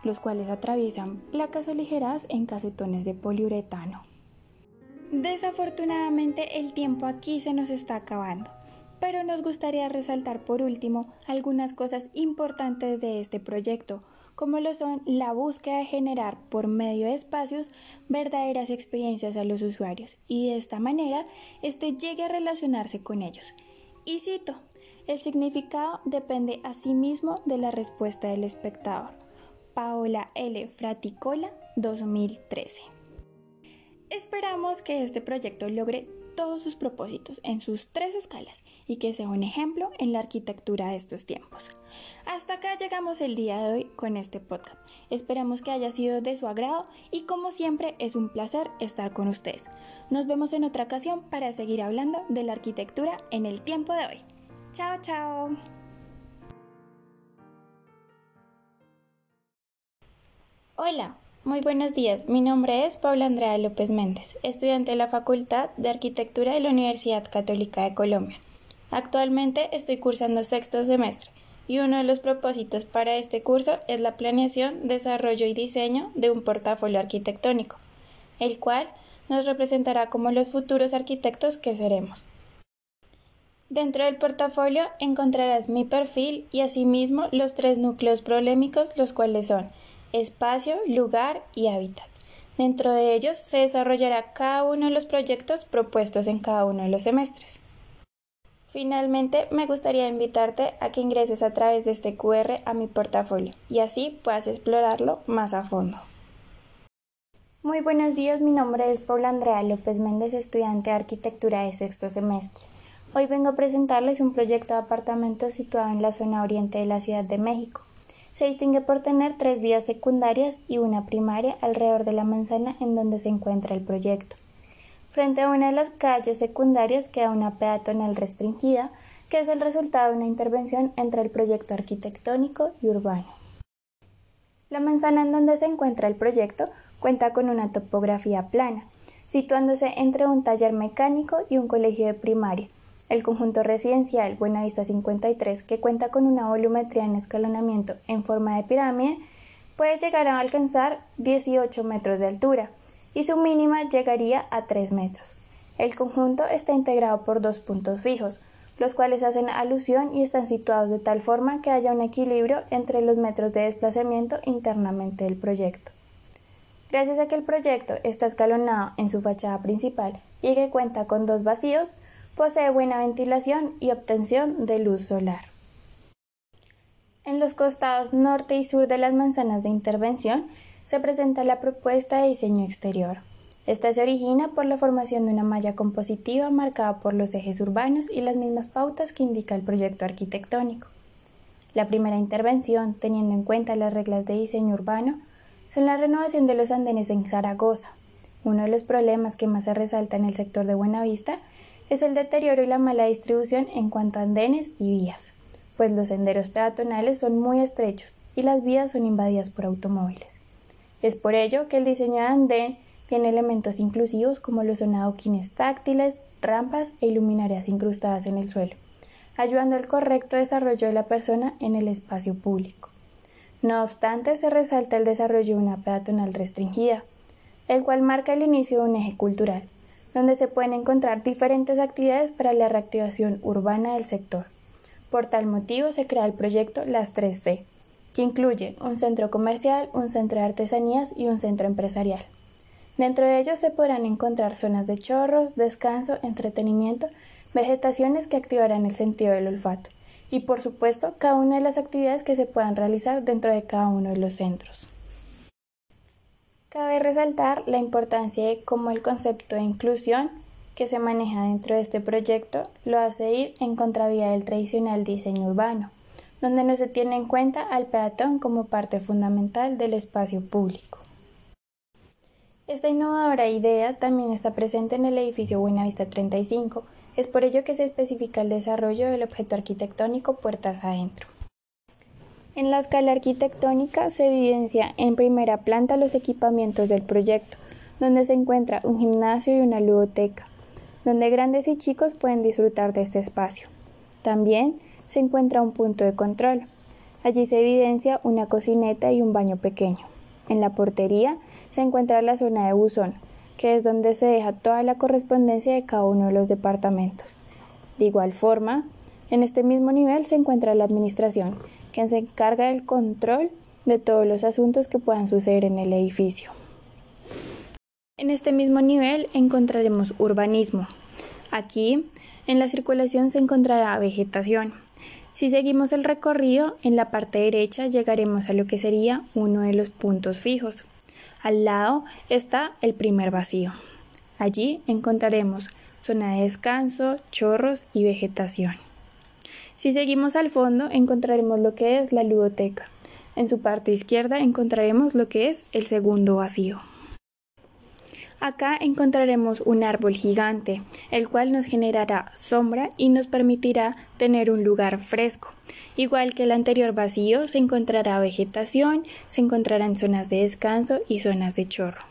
los cuales atraviesan placas aligeradas en casetones de poliuretano. Desafortunadamente el tiempo aquí se nos está acabando, pero nos gustaría resaltar por último algunas cosas importantes de este proyecto como lo son la búsqueda de generar por medio de espacios verdaderas experiencias a los usuarios y de esta manera éste llegue a relacionarse con ellos. Y cito, el significado depende asimismo de la respuesta del espectador. Paola L. Fraticola, 2013. Esperamos que este proyecto logre todos sus propósitos en sus tres escalas y que sea un ejemplo en la arquitectura de estos tiempos. Hasta acá llegamos el día de hoy con este podcast. Esperamos que haya sido de su agrado y como siempre es un placer estar con ustedes. Nos vemos en otra ocasión para seguir hablando de la arquitectura en el tiempo de hoy. Chao, chao. Hola, muy buenos días, mi nombre es Paula Andrea López Méndez, estudiante de la Facultad de Arquitectura de la Universidad Católica de Colombia. Actualmente estoy cursando sexto semestre y uno de los propósitos para este curso es la planeación, desarrollo y diseño de un portafolio arquitectónico, el cual nos representará como los futuros arquitectos que seremos. Dentro del portafolio encontrarás mi perfil y asimismo los tres núcleos problemáticos, los cuales son espacio, lugar y hábitat. Dentro de ellos se desarrollará cada uno de los proyectos propuestos en cada uno de los semestres. Finalmente, me gustaría invitarte a que ingreses a través de este QR a mi portafolio y así puedas explorarlo más a fondo. Muy buenos días, mi nombre es Paula Andrea López Méndez, estudiante de arquitectura de sexto semestre. Hoy vengo a presentarles un proyecto de apartamentos situado en la zona oriente de la Ciudad de México se distingue por tener tres vías secundarias y una primaria alrededor de la manzana en donde se encuentra el proyecto. Frente a una de las calles secundarias queda una peatonal restringida, que es el resultado de una intervención entre el proyecto arquitectónico y urbano. La manzana en donde se encuentra el proyecto cuenta con una topografía plana, situándose entre un taller mecánico y un colegio de primaria, el conjunto residencial Buenavista 53, que cuenta con una volumetría en escalonamiento en forma de pirámide, puede llegar a alcanzar 18 metros de altura y su mínima llegaría a 3 metros. El conjunto está integrado por dos puntos fijos, los cuales hacen alusión y están situados de tal forma que haya un equilibrio entre los metros de desplazamiento internamente del proyecto. Gracias a que el proyecto está escalonado en su fachada principal y que cuenta con dos vacíos, Posee buena ventilación y obtención de luz solar. En los costados norte y sur de las manzanas de intervención se presenta la propuesta de diseño exterior. Esta se origina por la formación de una malla compositiva marcada por los ejes urbanos y las mismas pautas que indica el proyecto arquitectónico. La primera intervención, teniendo en cuenta las reglas de diseño urbano, son la renovación de los andenes en Zaragoza. Uno de los problemas que más se resalta en el sector de Buenavista es el deterioro y la mala distribución en cuanto a andenes y vías, pues los senderos peatonales son muy estrechos y las vías son invadidas por automóviles. Es por ello que el diseño de andén tiene elementos inclusivos como los son adoquines táctiles, rampas e iluminarias incrustadas en el suelo, ayudando al correcto desarrollo de la persona en el espacio público. No obstante, se resalta el desarrollo de una peatonal restringida, el cual marca el inicio de un eje cultural, donde se pueden encontrar diferentes actividades para la reactivación urbana del sector. Por tal motivo se crea el proyecto Las 3C, que incluye un centro comercial, un centro de artesanías y un centro empresarial. Dentro de ellos se podrán encontrar zonas de chorros, descanso, entretenimiento, vegetaciones que activarán el sentido del olfato y por supuesto cada una de las actividades que se puedan realizar dentro de cada uno de los centros. Cabe resaltar la importancia de cómo el concepto de inclusión que se maneja dentro de este proyecto lo hace ir en contravía del tradicional diseño urbano, donde no se tiene en cuenta al peatón como parte fundamental del espacio público. Esta innovadora idea también está presente en el edificio Buenavista 35, es por ello que se especifica el desarrollo del objeto arquitectónico puertas adentro. En la escala arquitectónica se evidencia en primera planta los equipamientos del proyecto, donde se encuentra un gimnasio y una ludoteca, donde grandes y chicos pueden disfrutar de este espacio. También se encuentra un punto de control. Allí se evidencia una cocineta y un baño pequeño. En la portería se encuentra la zona de buzón, que es donde se deja toda la correspondencia de cada uno de los departamentos. De igual forma, en este mismo nivel se encuentra la administración, que se encarga del control de todos los asuntos que puedan suceder en el edificio. En este mismo nivel encontraremos urbanismo. Aquí, en la circulación se encontrará vegetación. Si seguimos el recorrido, en la parte derecha llegaremos a lo que sería uno de los puntos fijos, al lado está el primer vacío. Allí encontraremos zona de descanso, chorros y vegetación. Si seguimos al fondo encontraremos lo que es la ludoteca. En su parte izquierda encontraremos lo que es el segundo vacío. Acá encontraremos un árbol gigante, el cual nos generará sombra y nos permitirá tener un lugar fresco. Igual que el anterior vacío, se encontrará vegetación, se encontrarán zonas de descanso y zonas de chorro.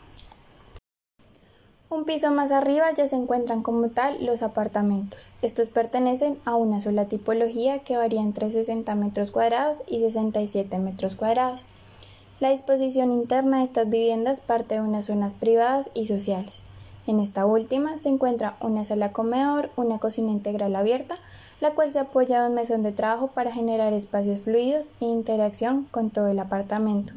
Un piso más arriba ya se encuentran como tal los apartamentos. Estos pertenecen a una sola tipología que varía entre 60 metros cuadrados y 67 metros cuadrados. La disposición interna de estas viviendas parte de unas zonas privadas y sociales. En esta última se encuentra una sala comedor, una cocina integral abierta, la cual se apoya en un mesón de trabajo para generar espacios fluidos e interacción con todo el apartamento.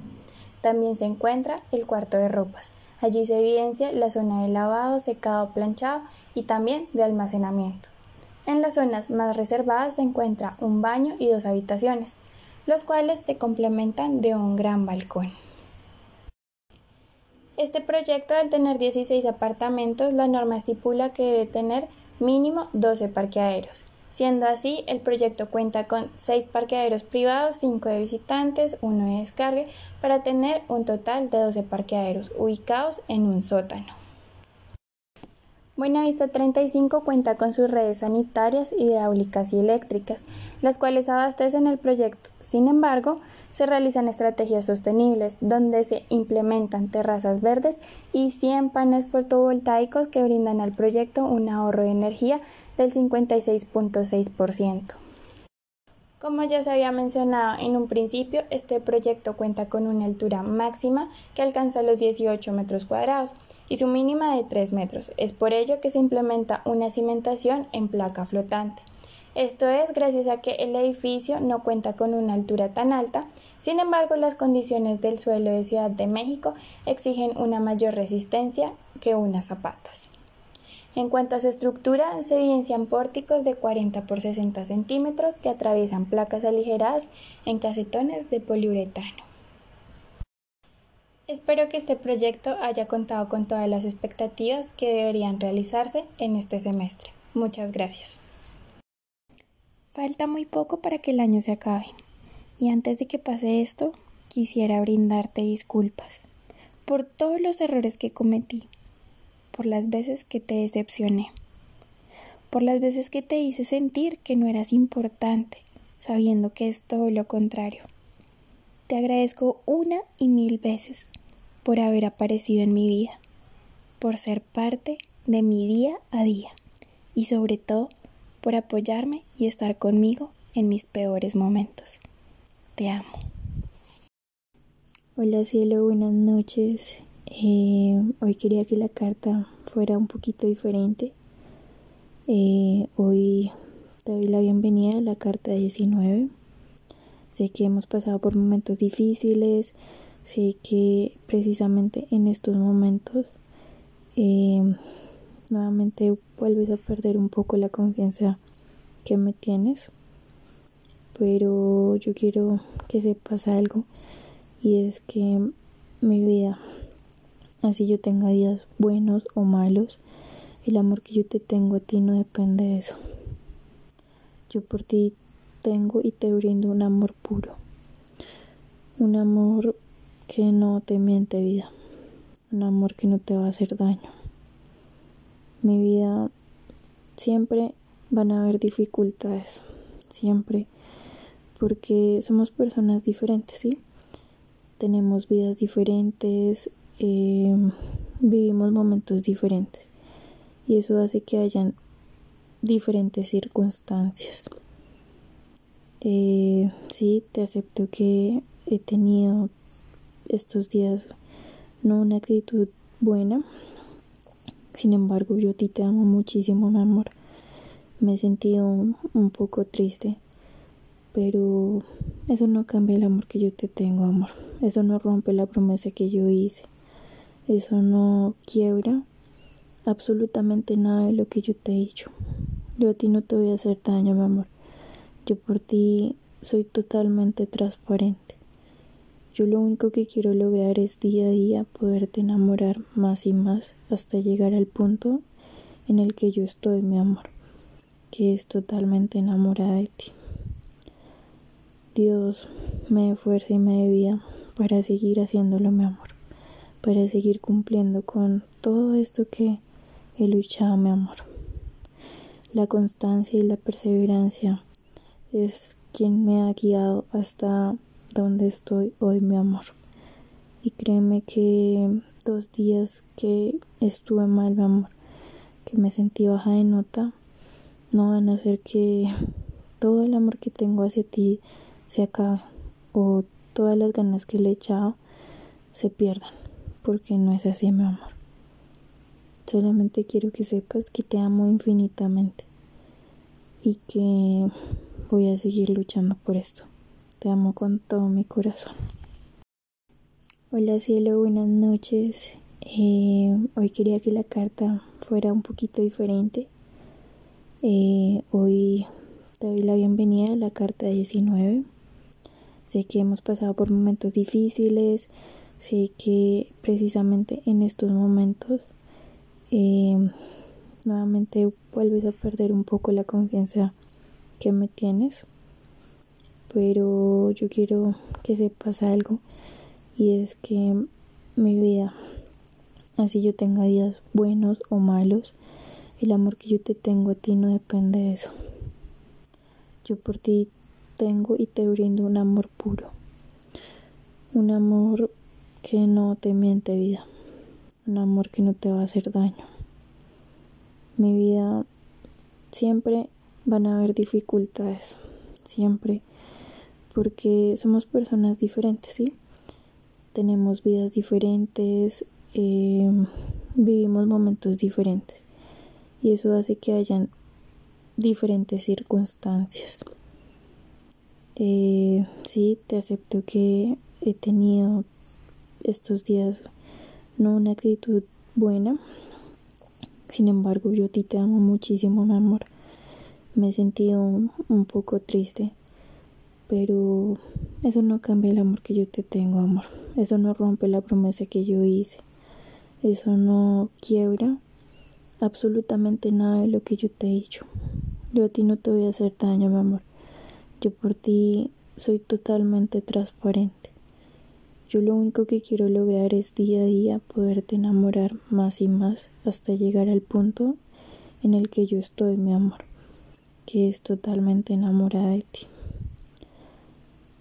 También se encuentra el cuarto de ropas. Allí se evidencia la zona de lavado, secado, planchado y también de almacenamiento. En las zonas más reservadas se encuentra un baño y dos habitaciones los cuales se complementan de un gran balcón. Este proyecto, al tener 16 apartamentos, la norma estipula que debe tener mínimo 12 parqueaderos. Siendo así, el proyecto cuenta con 6 parqueaderos privados, 5 de visitantes, 1 de descargue, para tener un total de 12 parqueaderos ubicados en un sótano. Buenavista 35 cuenta con sus redes sanitarias, hidráulicas y eléctricas, las cuales abastecen el proyecto. Sin embargo, se realizan estrategias sostenibles, donde se implementan terrazas verdes y 100 paneles fotovoltaicos que brindan al proyecto un ahorro de energía del 56.6%. Como ya se había mencionado en un principio, este proyecto cuenta con una altura máxima que alcanza los 18 metros cuadrados y su mínima de 3 metros. Es por ello que se implementa una cimentación en placa flotante. Esto es gracias a que el edificio no cuenta con una altura tan alta, sin embargo las condiciones del suelo de Ciudad de México exigen una mayor resistencia que unas zapatas. En cuanto a su estructura, se evidencian pórticos de 40 por 60 centímetros que atraviesan placas aligeradas en casetones de poliuretano. Espero que este proyecto haya contado con todas las expectativas que deberían realizarse en este semestre. Muchas gracias. Falta muy poco para que el año se acabe. Y antes de que pase esto, quisiera brindarte disculpas por todos los errores que cometí por las veces que te decepcioné, por las veces que te hice sentir que no eras importante, sabiendo que es todo lo contrario. Te agradezco una y mil veces por haber aparecido en mi vida, por ser parte de mi día a día y sobre todo por apoyarme y estar conmigo en mis peores momentos. Te amo. Hola cielo, buenas noches. Eh, hoy quería que la carta fuera un poquito diferente. Eh, hoy te doy la bienvenida a la carta 19. Sé que hemos pasado por momentos difíciles, sé que precisamente en estos momentos eh, nuevamente vuelves a perder un poco la confianza que me tienes. Pero yo quiero que sepas algo y es que mi vida Así yo tenga días buenos o malos, el amor que yo te tengo a ti no depende de eso. Yo por ti tengo y te brindo un amor puro. Un amor que no te miente vida. Un amor que no te va a hacer daño. Mi vida siempre van a haber dificultades. Siempre. porque somos personas diferentes, ¿sí? Tenemos vidas diferentes, eh, vivimos momentos diferentes y eso hace que hayan diferentes circunstancias. Eh, sí, te acepto que he tenido estos días no una actitud buena. Sin embargo, yo a ti te amo muchísimo, mi amor. Me he sentido un, poco triste, pero eso no cambia el amor que yo te tengo, amor. Eso no rompe la promesa que yo hice. Eso no quiebra absolutamente nada de lo que yo te he dicho. Yo a ti no te voy a hacer daño, mi amor. Yo por ti soy totalmente transparente. Yo lo único que quiero lograr es día a día poderte enamorar más y más hasta llegar al punto en el que yo estoy, mi amor, que es totalmente enamorada de ti. Dios me dé fuerza y me dé vida para seguir haciéndolo, mi amor, para seguir cumpliendo con todo esto que he luchado, mi amor. La constancia y la perseverancia es quien me ha guiado hasta donde estoy hoy, mi amor. Y créeme que dos días que estuve mal, mi amor, que me sentí baja de nota, no van a hacer que todo el amor que tengo hacia ti se acabe o todas las ganas que le he echado se pierdan, porque no es así, mi amor. Solamente quiero que sepas que te amo infinitamente y que voy a seguir luchando por esto. Te amo con todo mi corazón. Hola cielo, buenas noches. Eh, hoy quería que la carta fuera un poquito diferente. Eh, hoy te doy la bienvenida a la carta 19. Sé que hemos pasado por momentos difíciles, sé que precisamente en estos momentos eh, nuevamente vuelves a perder un poco la confianza que me tienes pero yo quiero que sepas algo y es que mi vida, así yo tenga días buenos o malos, el amor que yo te tengo a ti no depende de eso. Yo por ti tengo y te brindo un amor puro, un amor que no te miente vida, un amor que no te va a hacer daño. Mi vida siempre van a haber dificultades, siempre porque somos personas diferentes, ¿sí? Tenemos vidas diferentes, em, vivimos momentos diferentes y eso hace que hayan diferentes circunstancias. Eh, sí, te acepto que he tenido estos días no una actitud buena. Sin embargo, yo a ti te amo muchísimo, mi amor. Me he sentido un poco triste pero eso no cambia el amor que yo te tengo, amor. Eso no rompe la promesa que yo hice. Eso no quiebra absolutamente nada de lo que yo te he dicho. Yo a ti no te voy a hacer daño, mi amor. Yo por ti soy totalmente transparente. Yo lo único que quiero lograr es día a día poderte enamorar más y más hasta llegar al punto en el que yo estoy, mi amor, que es totalmente enamorada de ti.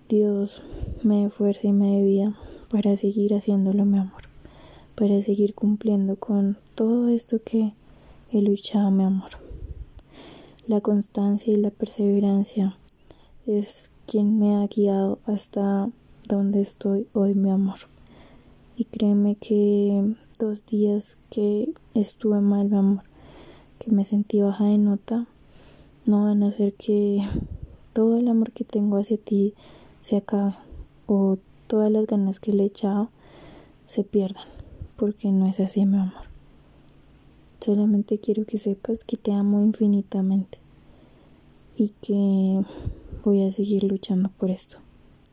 Dios me dé fuerza y me dé vida para seguir haciéndolo, mi amor, para seguir cumpliendo con todo esto que he luchado, mi amor. La constancia y la perseverancia es quien me ha guiado hasta donde estoy hoy, mi amor. Y créeme que dos días que estuve mal, mi amor, que me sentí baja de nota, no van a hacer que todo el amor que tengo hacia ti se acabe o todas las ganas que le he echado se pierdan, porque no es así, mi amor. Solamente quiero que sepas que te amo infinitamente y que voy a seguir luchando por esto.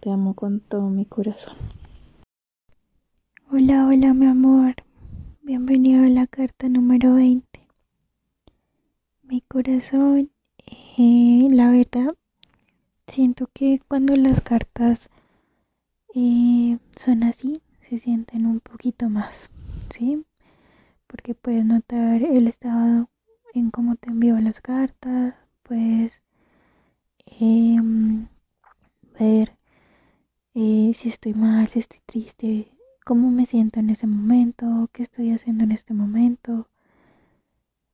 Te amo con todo mi corazón. Hola, hola, mi amor. Bienvenido a la carta número 20. Mi corazón, eh, la verdad, Siento que cuando las cartas eh, son así, se sienten un poquito más, ¿sí? Porque puedes notar el estado en cómo te envío las cartas, puedes em, ver si estoy mal, si estoy triste, cómo me siento en ese momento, qué estoy haciendo en este momento.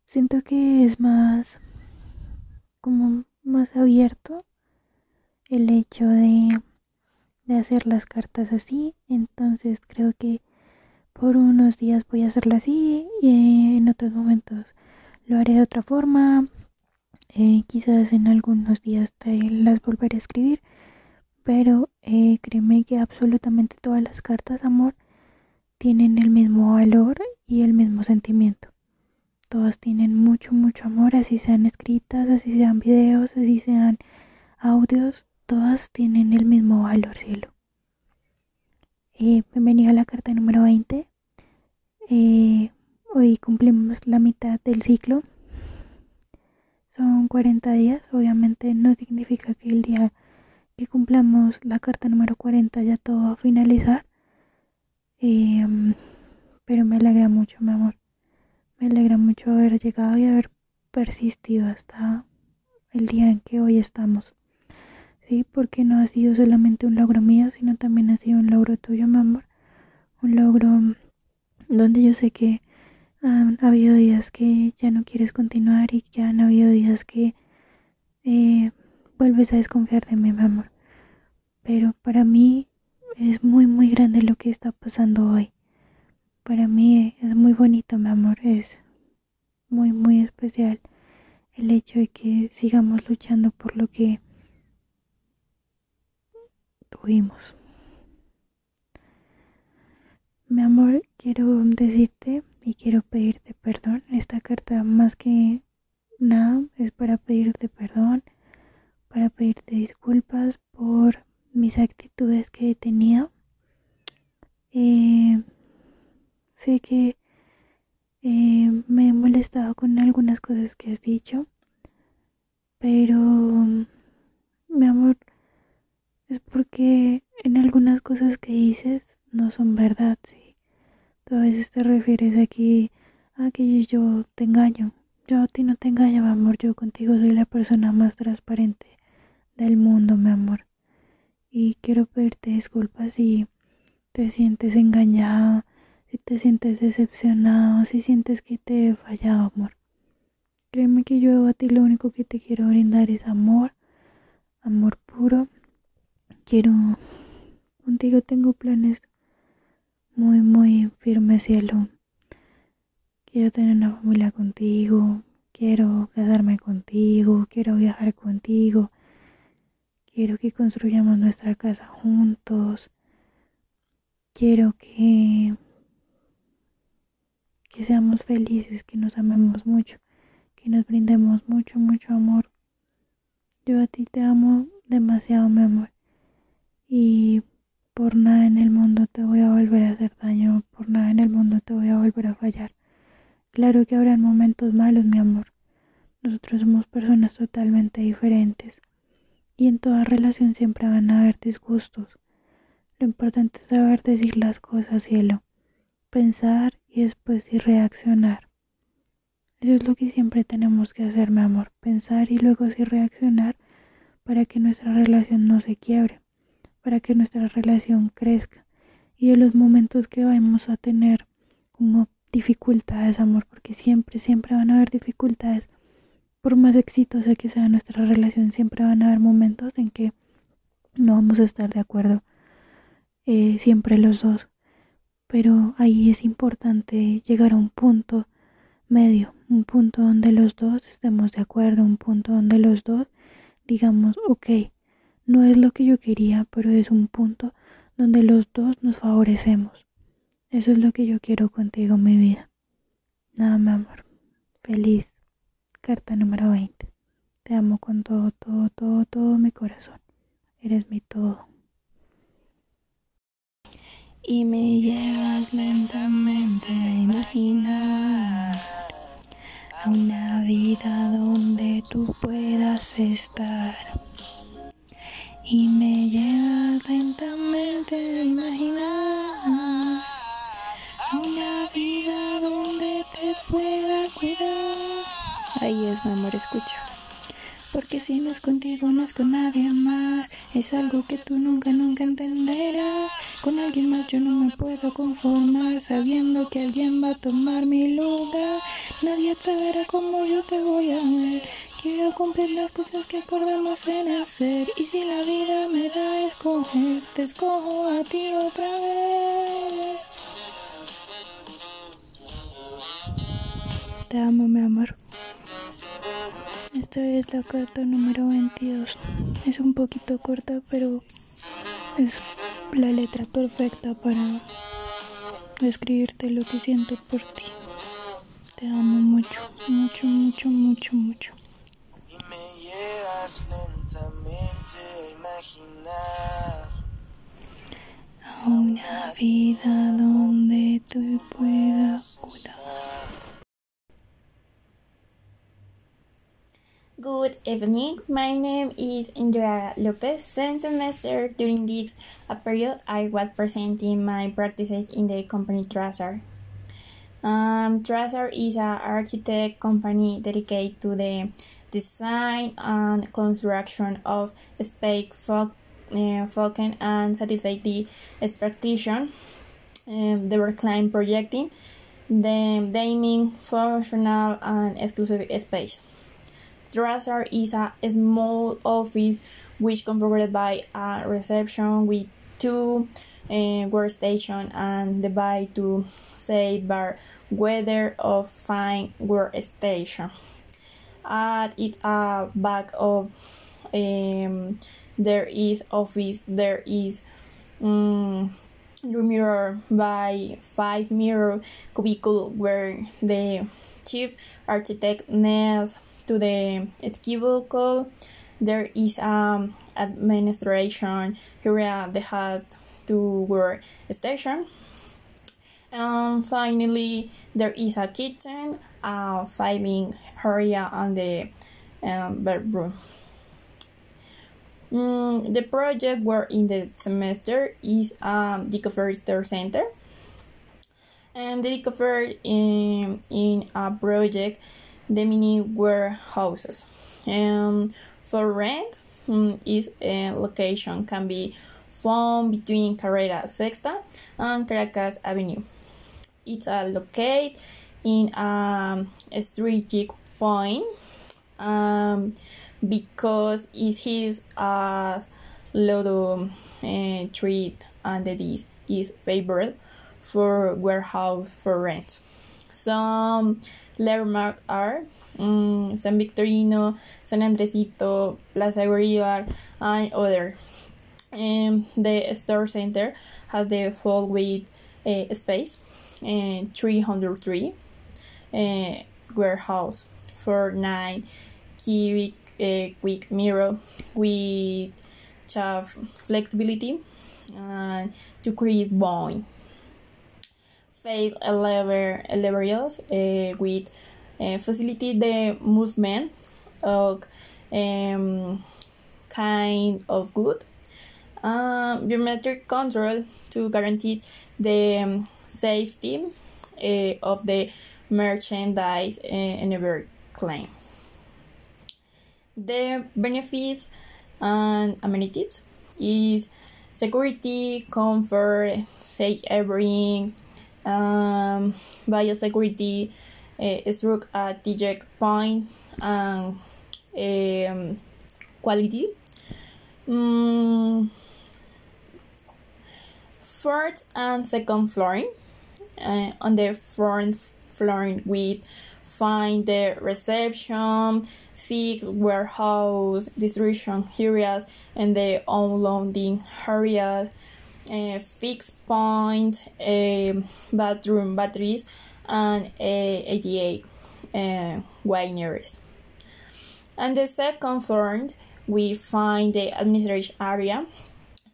Siento que es más como más abierto el hecho de, de hacer las cartas así. Entonces creo que por unos días voy a hacerlo así y en otros momentos lo haré de otra forma. Eh, quizás en algunos días las volveré a escribir. Pero eh, créeme que absolutamente todas las cartas, amor, tienen el mismo valor y el mismo sentimiento. Todas tienen mucho, mucho amor, así sean escritas, así sean videos, así sean audios, todas tienen el mismo valor, cielo. Eh, bienvenida a la carta número 20. Eh, hoy cumplimos la mitad del ciclo. Son 40 días, obviamente no significa que el día que cumplamos la carta número 40 ya todo va a finalizar. Em, pero me alegra mucho, mi amor. Me alegra mucho haber llegado y haber persistido hasta el día en que hoy estamos. Sí, porque no ha sido solamente un logro mío, sino también ha sido un logro tuyo, mi amor. Un logro donde yo sé que han habido días que ya no quieres continuar y ya han habido días que eh, vuelves a desconfiar de mí, mi amor. Pero para mí es muy, muy grande lo que está pasando hoy. Para mí es muy bonito, mi amor. Es muy, muy especial el hecho de que sigamos luchando por lo que tuvimos. Mi amor, quiero decirte y quiero pedirte perdón. Esta carta más que nada es para pedirte perdón para pedirte disculpas por mis actitudes que he tenido. Eh, sé que eh, me he molestado con algunas cosas que has dicho, pero mi amor, es porque en algunas cosas que dices no son verdad, ¿sí? Tú a veces te refieres aquí a que yo te engaño. Yo a ti no te engaño, mi amor, yo contigo soy la persona más transparente del mundo, mi amor. Y quiero pedirte disculpas si te sientes engañado, si te sientes decepcionado, si sientes que te he fallado, amor. Créeme que yo a ti lo único que te quiero brindar es amor, amor puro. Quiero, contigo tengo planes muy, muy firmes, cielo. Quiero tener una familia contigo, quiero casarme contigo, quiero viajar contigo, Quiero que construyamos nuestra casa juntos. Quiero que, que seamos felices, que nos amemos mucho, que nos brindemos mucho, mucho amor. Yo a ti te amo demasiado, mi amor. Y por nada en el mundo te voy a volver a hacer daño, por nada en el mundo te voy a volver a fallar. Claro que habrán momentos malos, mi amor. Nosotros somos personas totalmente diferentes. Y en toda relación siempre van a haber disgustos. Lo importante es saber decir las cosas, cielo. Pensar y después sí reaccionar. Eso es lo que siempre tenemos que hacer, mi amor. Pensar y luego sí reaccionar para que nuestra relación no se quiebre, para que nuestra relación crezca. Y en los momentos que vamos a tener como dificultades, amor, porque siempre, siempre van a haber dificultades por más exitosa que sea nuestra relación, siempre van a haber momentos en que no vamos a estar de acuerdo, eh, siempre los dos. Pero ahí es importante llegar a un punto medio, un punto donde los dos estemos de acuerdo, un punto donde los dos digamos, ok, no es lo que yo quería, pero es un punto donde los dos nos favorecemos. Eso es lo que yo quiero contigo, mi vida. Nada, mi amor. Feliz. Carta número 20. Te amo con todo, todo, todo, todo mi corazón. Eres mi todo. Y me llevas lentamente a imaginar una vida donde tú puedas estar. Y me llevas lentamente a imaginar una vida donde te pueda cuidar. Ahí es, mi amor, escucha. Porque si no es contigo, no es con nadie más. Es algo que tú nunca, nunca entenderás. Con alguien más yo no me puedo conformar, sabiendo que alguien va a tomar mi lugar. Nadie te verá como yo te voy a ver. Quiero cumplir las cosas que acordamos en hacer. Y si la vida me da a escoger, te escojo a ti otra vez. Te amo, mi amor. Esta es la carta número 22. Es un poquito corta, pero es la letra perfecta para describirte lo que siento por ti. Te amo mucho, mucho, mucho, mucho, mucho. Y me llevas lentamente a imaginar A una vida donde tú puedas cuidar. Good evening. My name is Andrea Lopez. Second semester during this uh, period, I was presenting my practices in the company Tracer. Um, Tracer is an architect company dedicated to the design and construction of space fo- uh, focus and satisfy the expectation. Um, they were client projecting the naming functional and exclusive space. Tracer is a small office which configured by a reception with two uh, workstations and device to say bar weather of fine workstation. At its uh, back of um, there is office there is um, mirror by five mirror cubicle where the chief architect needs to the cubicle there is um administration area that has to work station. And finally there is a kitchen a filing area and the um, bedroom. Mm, the project we're in the semester is um, Store Center. And the covered in, in a project the mini warehouses. And for rent, mm, is a location can be found between Carrera Sexta and Caracas Avenue. It's uh, located in um, a strategic point. Um, because it is a lot of uh, and this is favored for warehouse for rent. Some landmarks are um, San Victorino, San Andresito, Plaza Bolívar, and other. Um, the store center has the full width uh, space and 303 uh, warehouse for 9 cubic a quick mirror with have flexibility to create bond. Lever levers uh, with uh, facilitate the movement of um, kind of good. Uh, biometric control to guarantee the um, safety uh, of the merchandise and every claim the benefits and amenities is security, comfort, safe everything, um, biosecurity, uh, struck at the point, and um, quality. Um, first and second flooring. Uh, on the front flooring, we find the reception, six warehouse distribution areas and the unloading areas, uh, fixed point, uh, bathroom batteries, and uh, 88 uh, wineries. And the second floor, we find the administration area,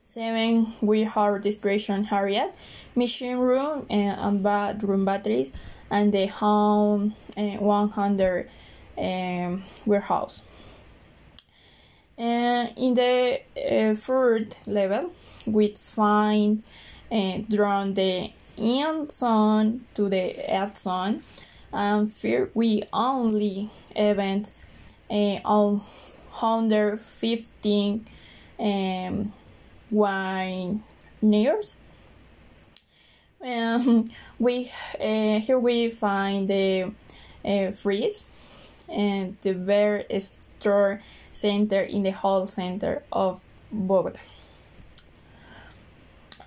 seven warehouse distribution area, machine room uh, and bathroom batteries, and the home uh, 100 um, warehouse. And in the uh, third level, we find uh, drawn the in zone to the earth zone. And here we only event uh, on 115 um, wine nears. Um, we uh, here we find the uh, fridge and the bear store center in the whole center of Bogota.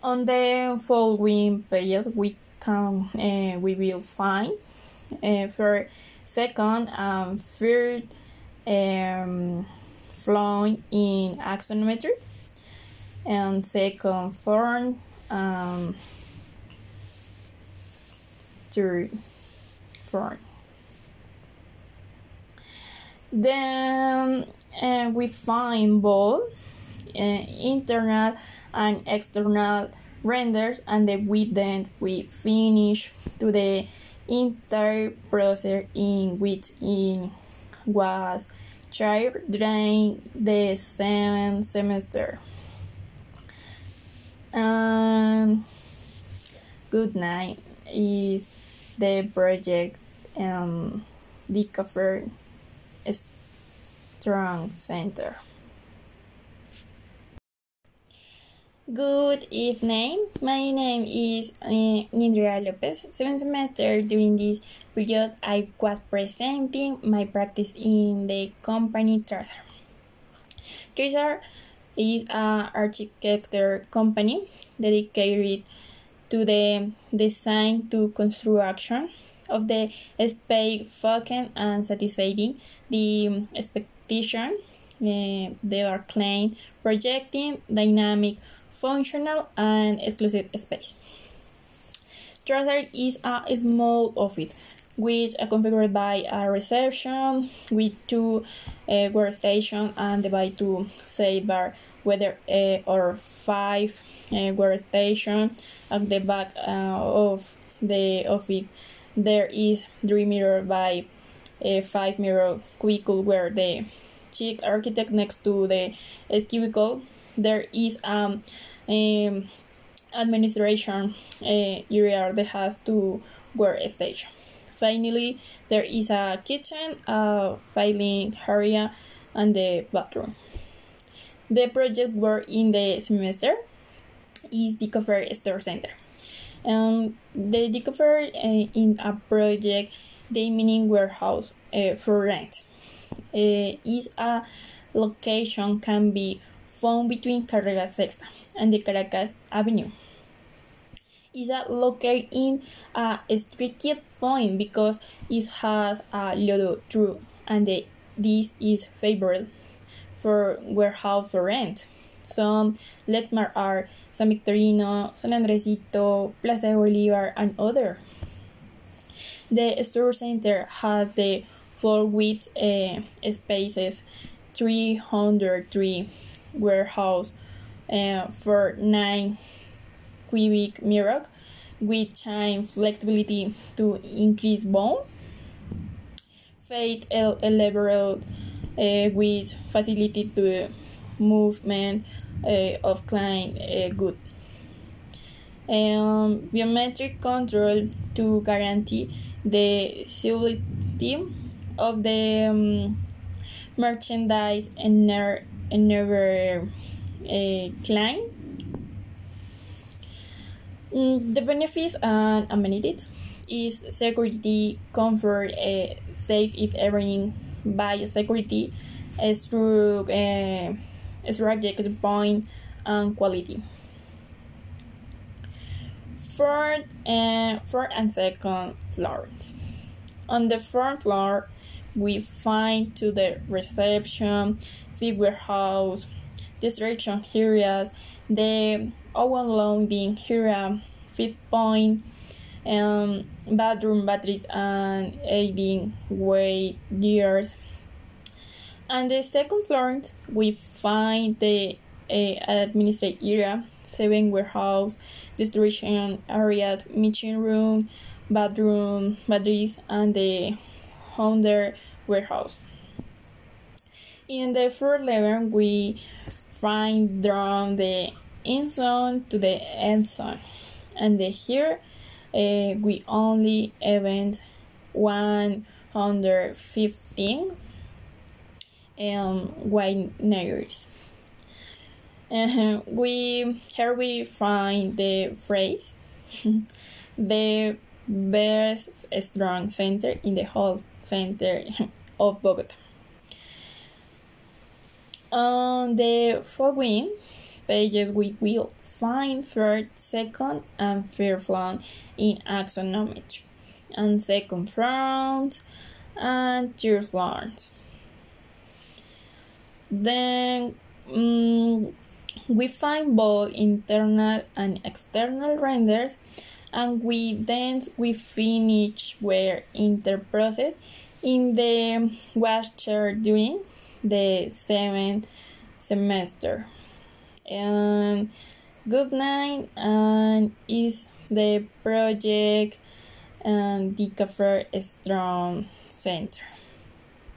On the following page, we can uh, we will find uh, for second and third um, flowing in axonometry and second form um, third form. Then uh, we find both uh, internal and external renders and then we we finish to the entire process in which it was tried during the seventh semester. And good night is the project um, Discover Strong Center. Good evening. My name is uh, Nindria Lopez. Seventh semester during this period, I was presenting my practice in the company Tracer. Tracer is an architecture company dedicated to the design to construction of the space focused and satisfying the expectation uh, they are claimed projecting dynamic functional and exclusive space. Tracer is a small office which is configured by a reception with two uh, workstations and by two sidebar whether uh, or five uh, workstations at the back uh, of the office there is three mirror by a five mirror cubicle where the chief architect next to the cubicle there is um, um, administration uh, area that has to two stage. Finally, there is a kitchen, a filing area, and the bathroom. The project work in the semester is the Cover Store Center. Um, the Decover uh, in a project, the meaning warehouse uh, for rent uh, is a location can be found between Carrera Sexta and the Caracas Avenue. Is a located in a strict point because it has a lot through and the, this is favored for warehouse for rent. Some landmarks are San Victorino, San Andresito, Plaza de Bolivar, and other. The store center has the floor width uh, spaces 303 warehouse uh, for 9 cubic meter with time flexibility to increase bone. Fate elaborate uh, with facility to movement uh, of client uh, good. Um, biometric control to guarantee the stability of the um, merchandise and never, and never uh, client. Mm, the benefits and amenities is security, comfort, uh, safe if everything by security, uh, through uh, strategic point and quality. Third and fourth and second floors. On the first floor, we find to the reception, the warehouse, distraction areas, the overloading area, fifth point, um, bathroom batteries and aiding weight gears. And the second floor, we find the uh, administrative area, seven warehouse, distribution area, meeting room, bathroom, batteries, and the under warehouse. In the third level, we find down the in zone to the end zone, and here uh, we only event 115 um, white neighbors. Uh, we here we find the phrase the best strong center in the whole center of Bogota. On the following pages, we will find third, second, and third floor in axonometry, and second floors and third floors. Then um, we find both internal and external renders, and we then we finish where interprocess in the washer during the seventh semester. And good night and is the project and the Cafe Strong Center.